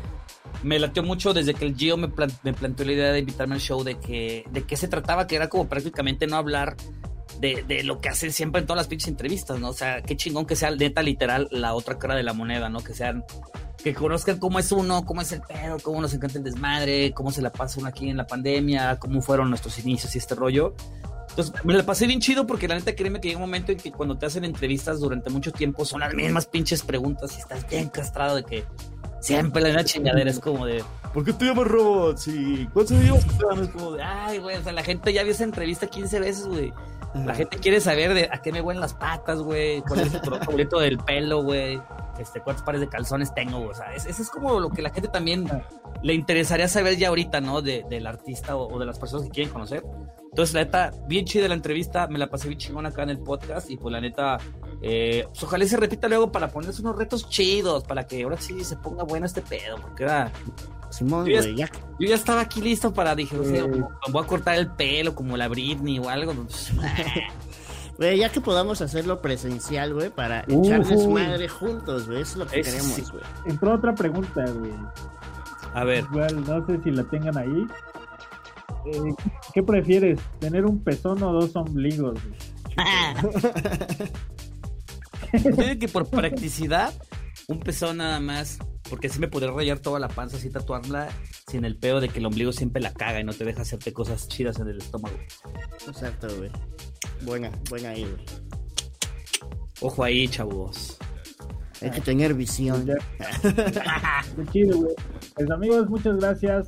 me latió mucho desde que el Gio me, plan- me planteó la idea de invitarme al show de que de qué se trataba, que era como prácticamente no hablar de, de lo que hacen siempre en todas las pinches entrevistas, ¿no? O sea, qué chingón que sea neta literal la otra cara de la moneda, ¿no? Que sean, que conozcan cómo es uno, cómo es el pedo, cómo nos encanta el desmadre, cómo se la pasa uno aquí en la pandemia, cómo fueron nuestros inicios y este rollo. Entonces, me la pasé bien chido porque la neta, créeme que llega un momento en que cuando te hacen entrevistas durante mucho tiempo son las mismas pinches preguntas y estás bien castrado de que siempre la misma chingadera es como de ¿Por qué te llamas robots? ¿Y cuántos llevas? Es como de, ay, güey, o sea, la gente ya vio esa entrevista 15 veces, güey. La gente quiere saber de a qué me huelen las patas, güey, cuál es el color favorito del pelo, güey, este, cuántos pares de calzones tengo, o sea, es- eso es como lo que la gente también le interesaría saber ya ahorita, ¿no? De, del artista o, o de las personas que quieren conocer. Entonces, la neta, bien chida la entrevista, me la pasé bien chingón acá en el podcast y pues la neta, eh, pues ojalá se repita luego para ponerse unos retos chidos, para que ahora sí se ponga bueno este pedo, porque era, Simón, Yo ya- güey, ya. yo ya estaba aquí listo para, dije, o sea, Eh. me voy a cortar el pelo como la Britney o algo. Güey, ya que podamos hacerlo presencial, güey, para Ujú. echarles madre juntos, güey. Eso es lo que queremos, sí. güey. Entró otra pregunta, güey. A ver, Igual, no sé si la tengan ahí. Eh, ¿Qué prefieres? ¿Tener un pezón o dos ombligos? que por practicidad, un pezón nada más, porque así me podré rayar toda la panza, así tatuarla, sin el pedo de que el ombligo siempre la caga y no te deja hacerte cosas chidas en el estómago. Exacto, güey. Buena, buena ahí, güey. Ojo ahí, chavos. Hay que tener visión. Qué chido, güey. Pues amigos, muchas gracias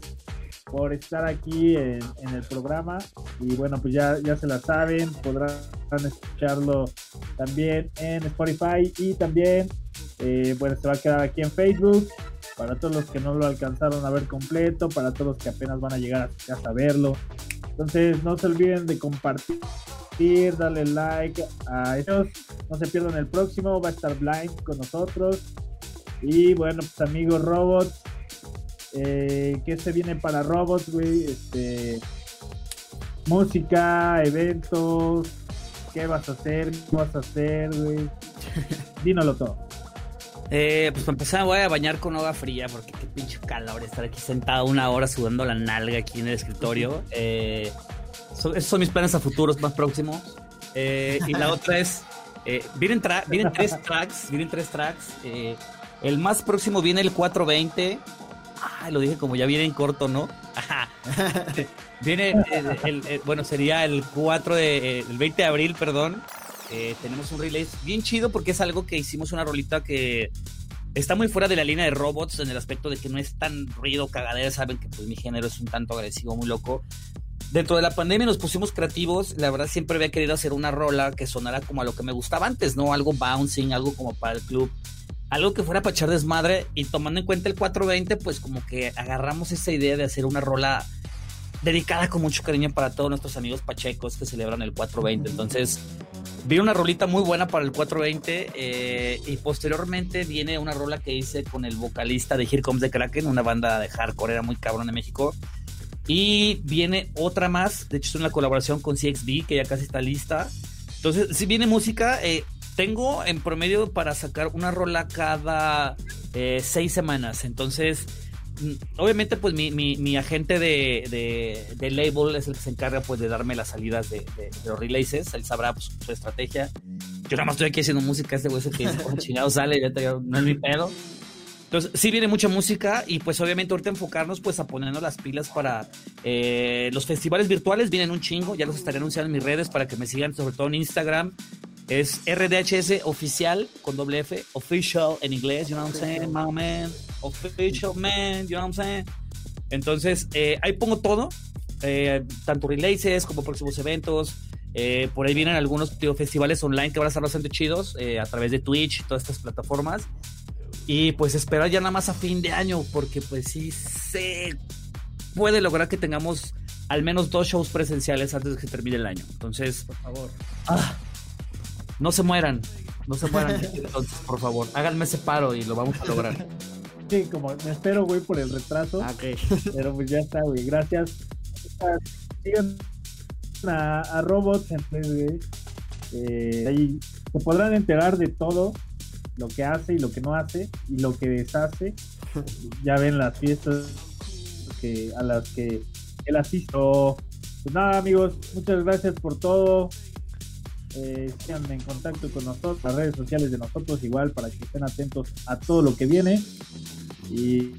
por estar aquí en, en el programa. Y bueno, pues ya, ya se la saben, podrán escucharlo también en Spotify y también, eh, bueno, se va a quedar aquí en Facebook. Para todos los que no lo alcanzaron a ver completo, para todos los que apenas van a llegar a su casa a verlo. Entonces, no se olviden de compartir, darle like a ellos. No se pierdan el próximo, va a estar Blind con nosotros. Y bueno, pues amigos robots, eh, ¿qué se viene para robots, güey? Este, música, eventos, ¿qué vas a hacer? ¿Qué vas a hacer, güey? Dínoslo todo. Eh, pues para empezar voy a bañar con agua fría porque qué pinche calor estar aquí sentado una hora sudando la nalga aquí en el escritorio. Eh, so- esos son mis planes a futuros más próximos. Eh, y la otra es, eh, vienen, tra- vienen tres tracks, vienen tres tracks. el más próximo viene el 420. Ah, lo dije como ya viene en corto, ¿no? Ajá. viene, el, el- el- bueno, sería el 4 de, el 20 de abril, perdón. Eh, tenemos un release bien chido porque es algo que hicimos una rolita que está muy fuera de la línea de robots en el aspecto de que no es tan ruido, cagadera. Saben que pues mi género es un tanto agresivo, muy loco. dentro de la pandemia nos pusimos creativos. La verdad, siempre había querido hacer una rola que sonara como a lo que me gustaba antes, ¿no? Algo bouncing, algo como para el club. Algo que fuera para echar desmadre. Y tomando en cuenta el 420, pues como que agarramos esa idea de hacer una rola dedicada con mucho cariño para todos nuestros amigos pachecos que celebran el 420. Entonces, vi una rolita muy buena para el 420 eh, y posteriormente viene una rola que hice con el vocalista de Here Comes the Kraken, una banda de hardcore, era muy cabrón de México. Y viene otra más, de hecho es una colaboración con CXB que ya casi está lista. Entonces, si viene música, eh, tengo en promedio para sacar una rola cada eh, seis semanas. Entonces, obviamente, pues mi, mi, mi agente de, de, label es el que se encarga pues de darme las salidas de, de los releases. Él sabrá pues, su estrategia. Yo nada más estoy aquí haciendo música. Este güey es el que dice, chingado sale, ya no es mi pedo. Entonces, sí viene mucha música y pues obviamente ahorita enfocarnos pues a ponernos las pilas para eh, los festivales virtuales. Vienen un chingo, ya los estaré anunciando en mis redes para que me sigan, sobre todo en Instagram. Es RDHS oficial con doble F, official en inglés, you know what I'm saying, my man, official man, you know what I'm saying. Entonces, eh, ahí pongo todo, eh, tanto releases como próximos eventos. por ahí vienen algunos festivales online que van a estar bastante chidos a través de Twitch y todas estas plataformas. Y pues esperar ya nada más a fin de año, porque pues sí se puede lograr que tengamos al menos dos shows presenciales antes de que termine el año. Entonces, por favor, ah, no se mueran, no se mueran. Entonces, por favor, háganme ese paro y lo vamos a lograr. Sí, como me espero, güey, por el retraso. Ah, Pero pues ya está, güey. Gracias. Sigan a, Robots en güey. Eh, ahí se podrán enterar de todo lo que hace y lo que no hace y lo que deshace. ya ven las fiestas que, a las que él asistió. Pues nada, amigos, muchas gracias por todo. Eh, en contacto con nosotros, las redes sociales de nosotros, igual para que estén atentos a todo lo que viene. Y,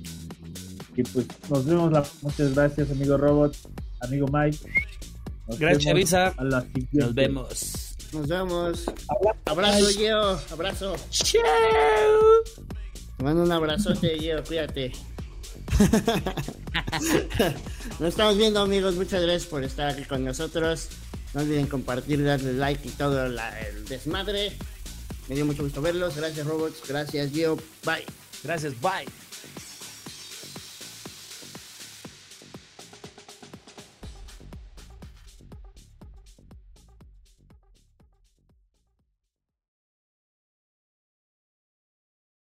que pues nos vemos. La, muchas gracias, amigo Robot, amigo Mike. gracias, Visa. Nos vemos. Nos vemos. Abrazo, Gio. Abrazo. Chao. Te mando un abrazote, Gio. Cuídate. Nos estamos viendo, amigos. Muchas gracias por estar aquí con nosotros. No olviden compartir, darle like y todo el desmadre. Me dio mucho gusto verlos. Gracias, robots. Gracias, Gio. Bye. Gracias, bye.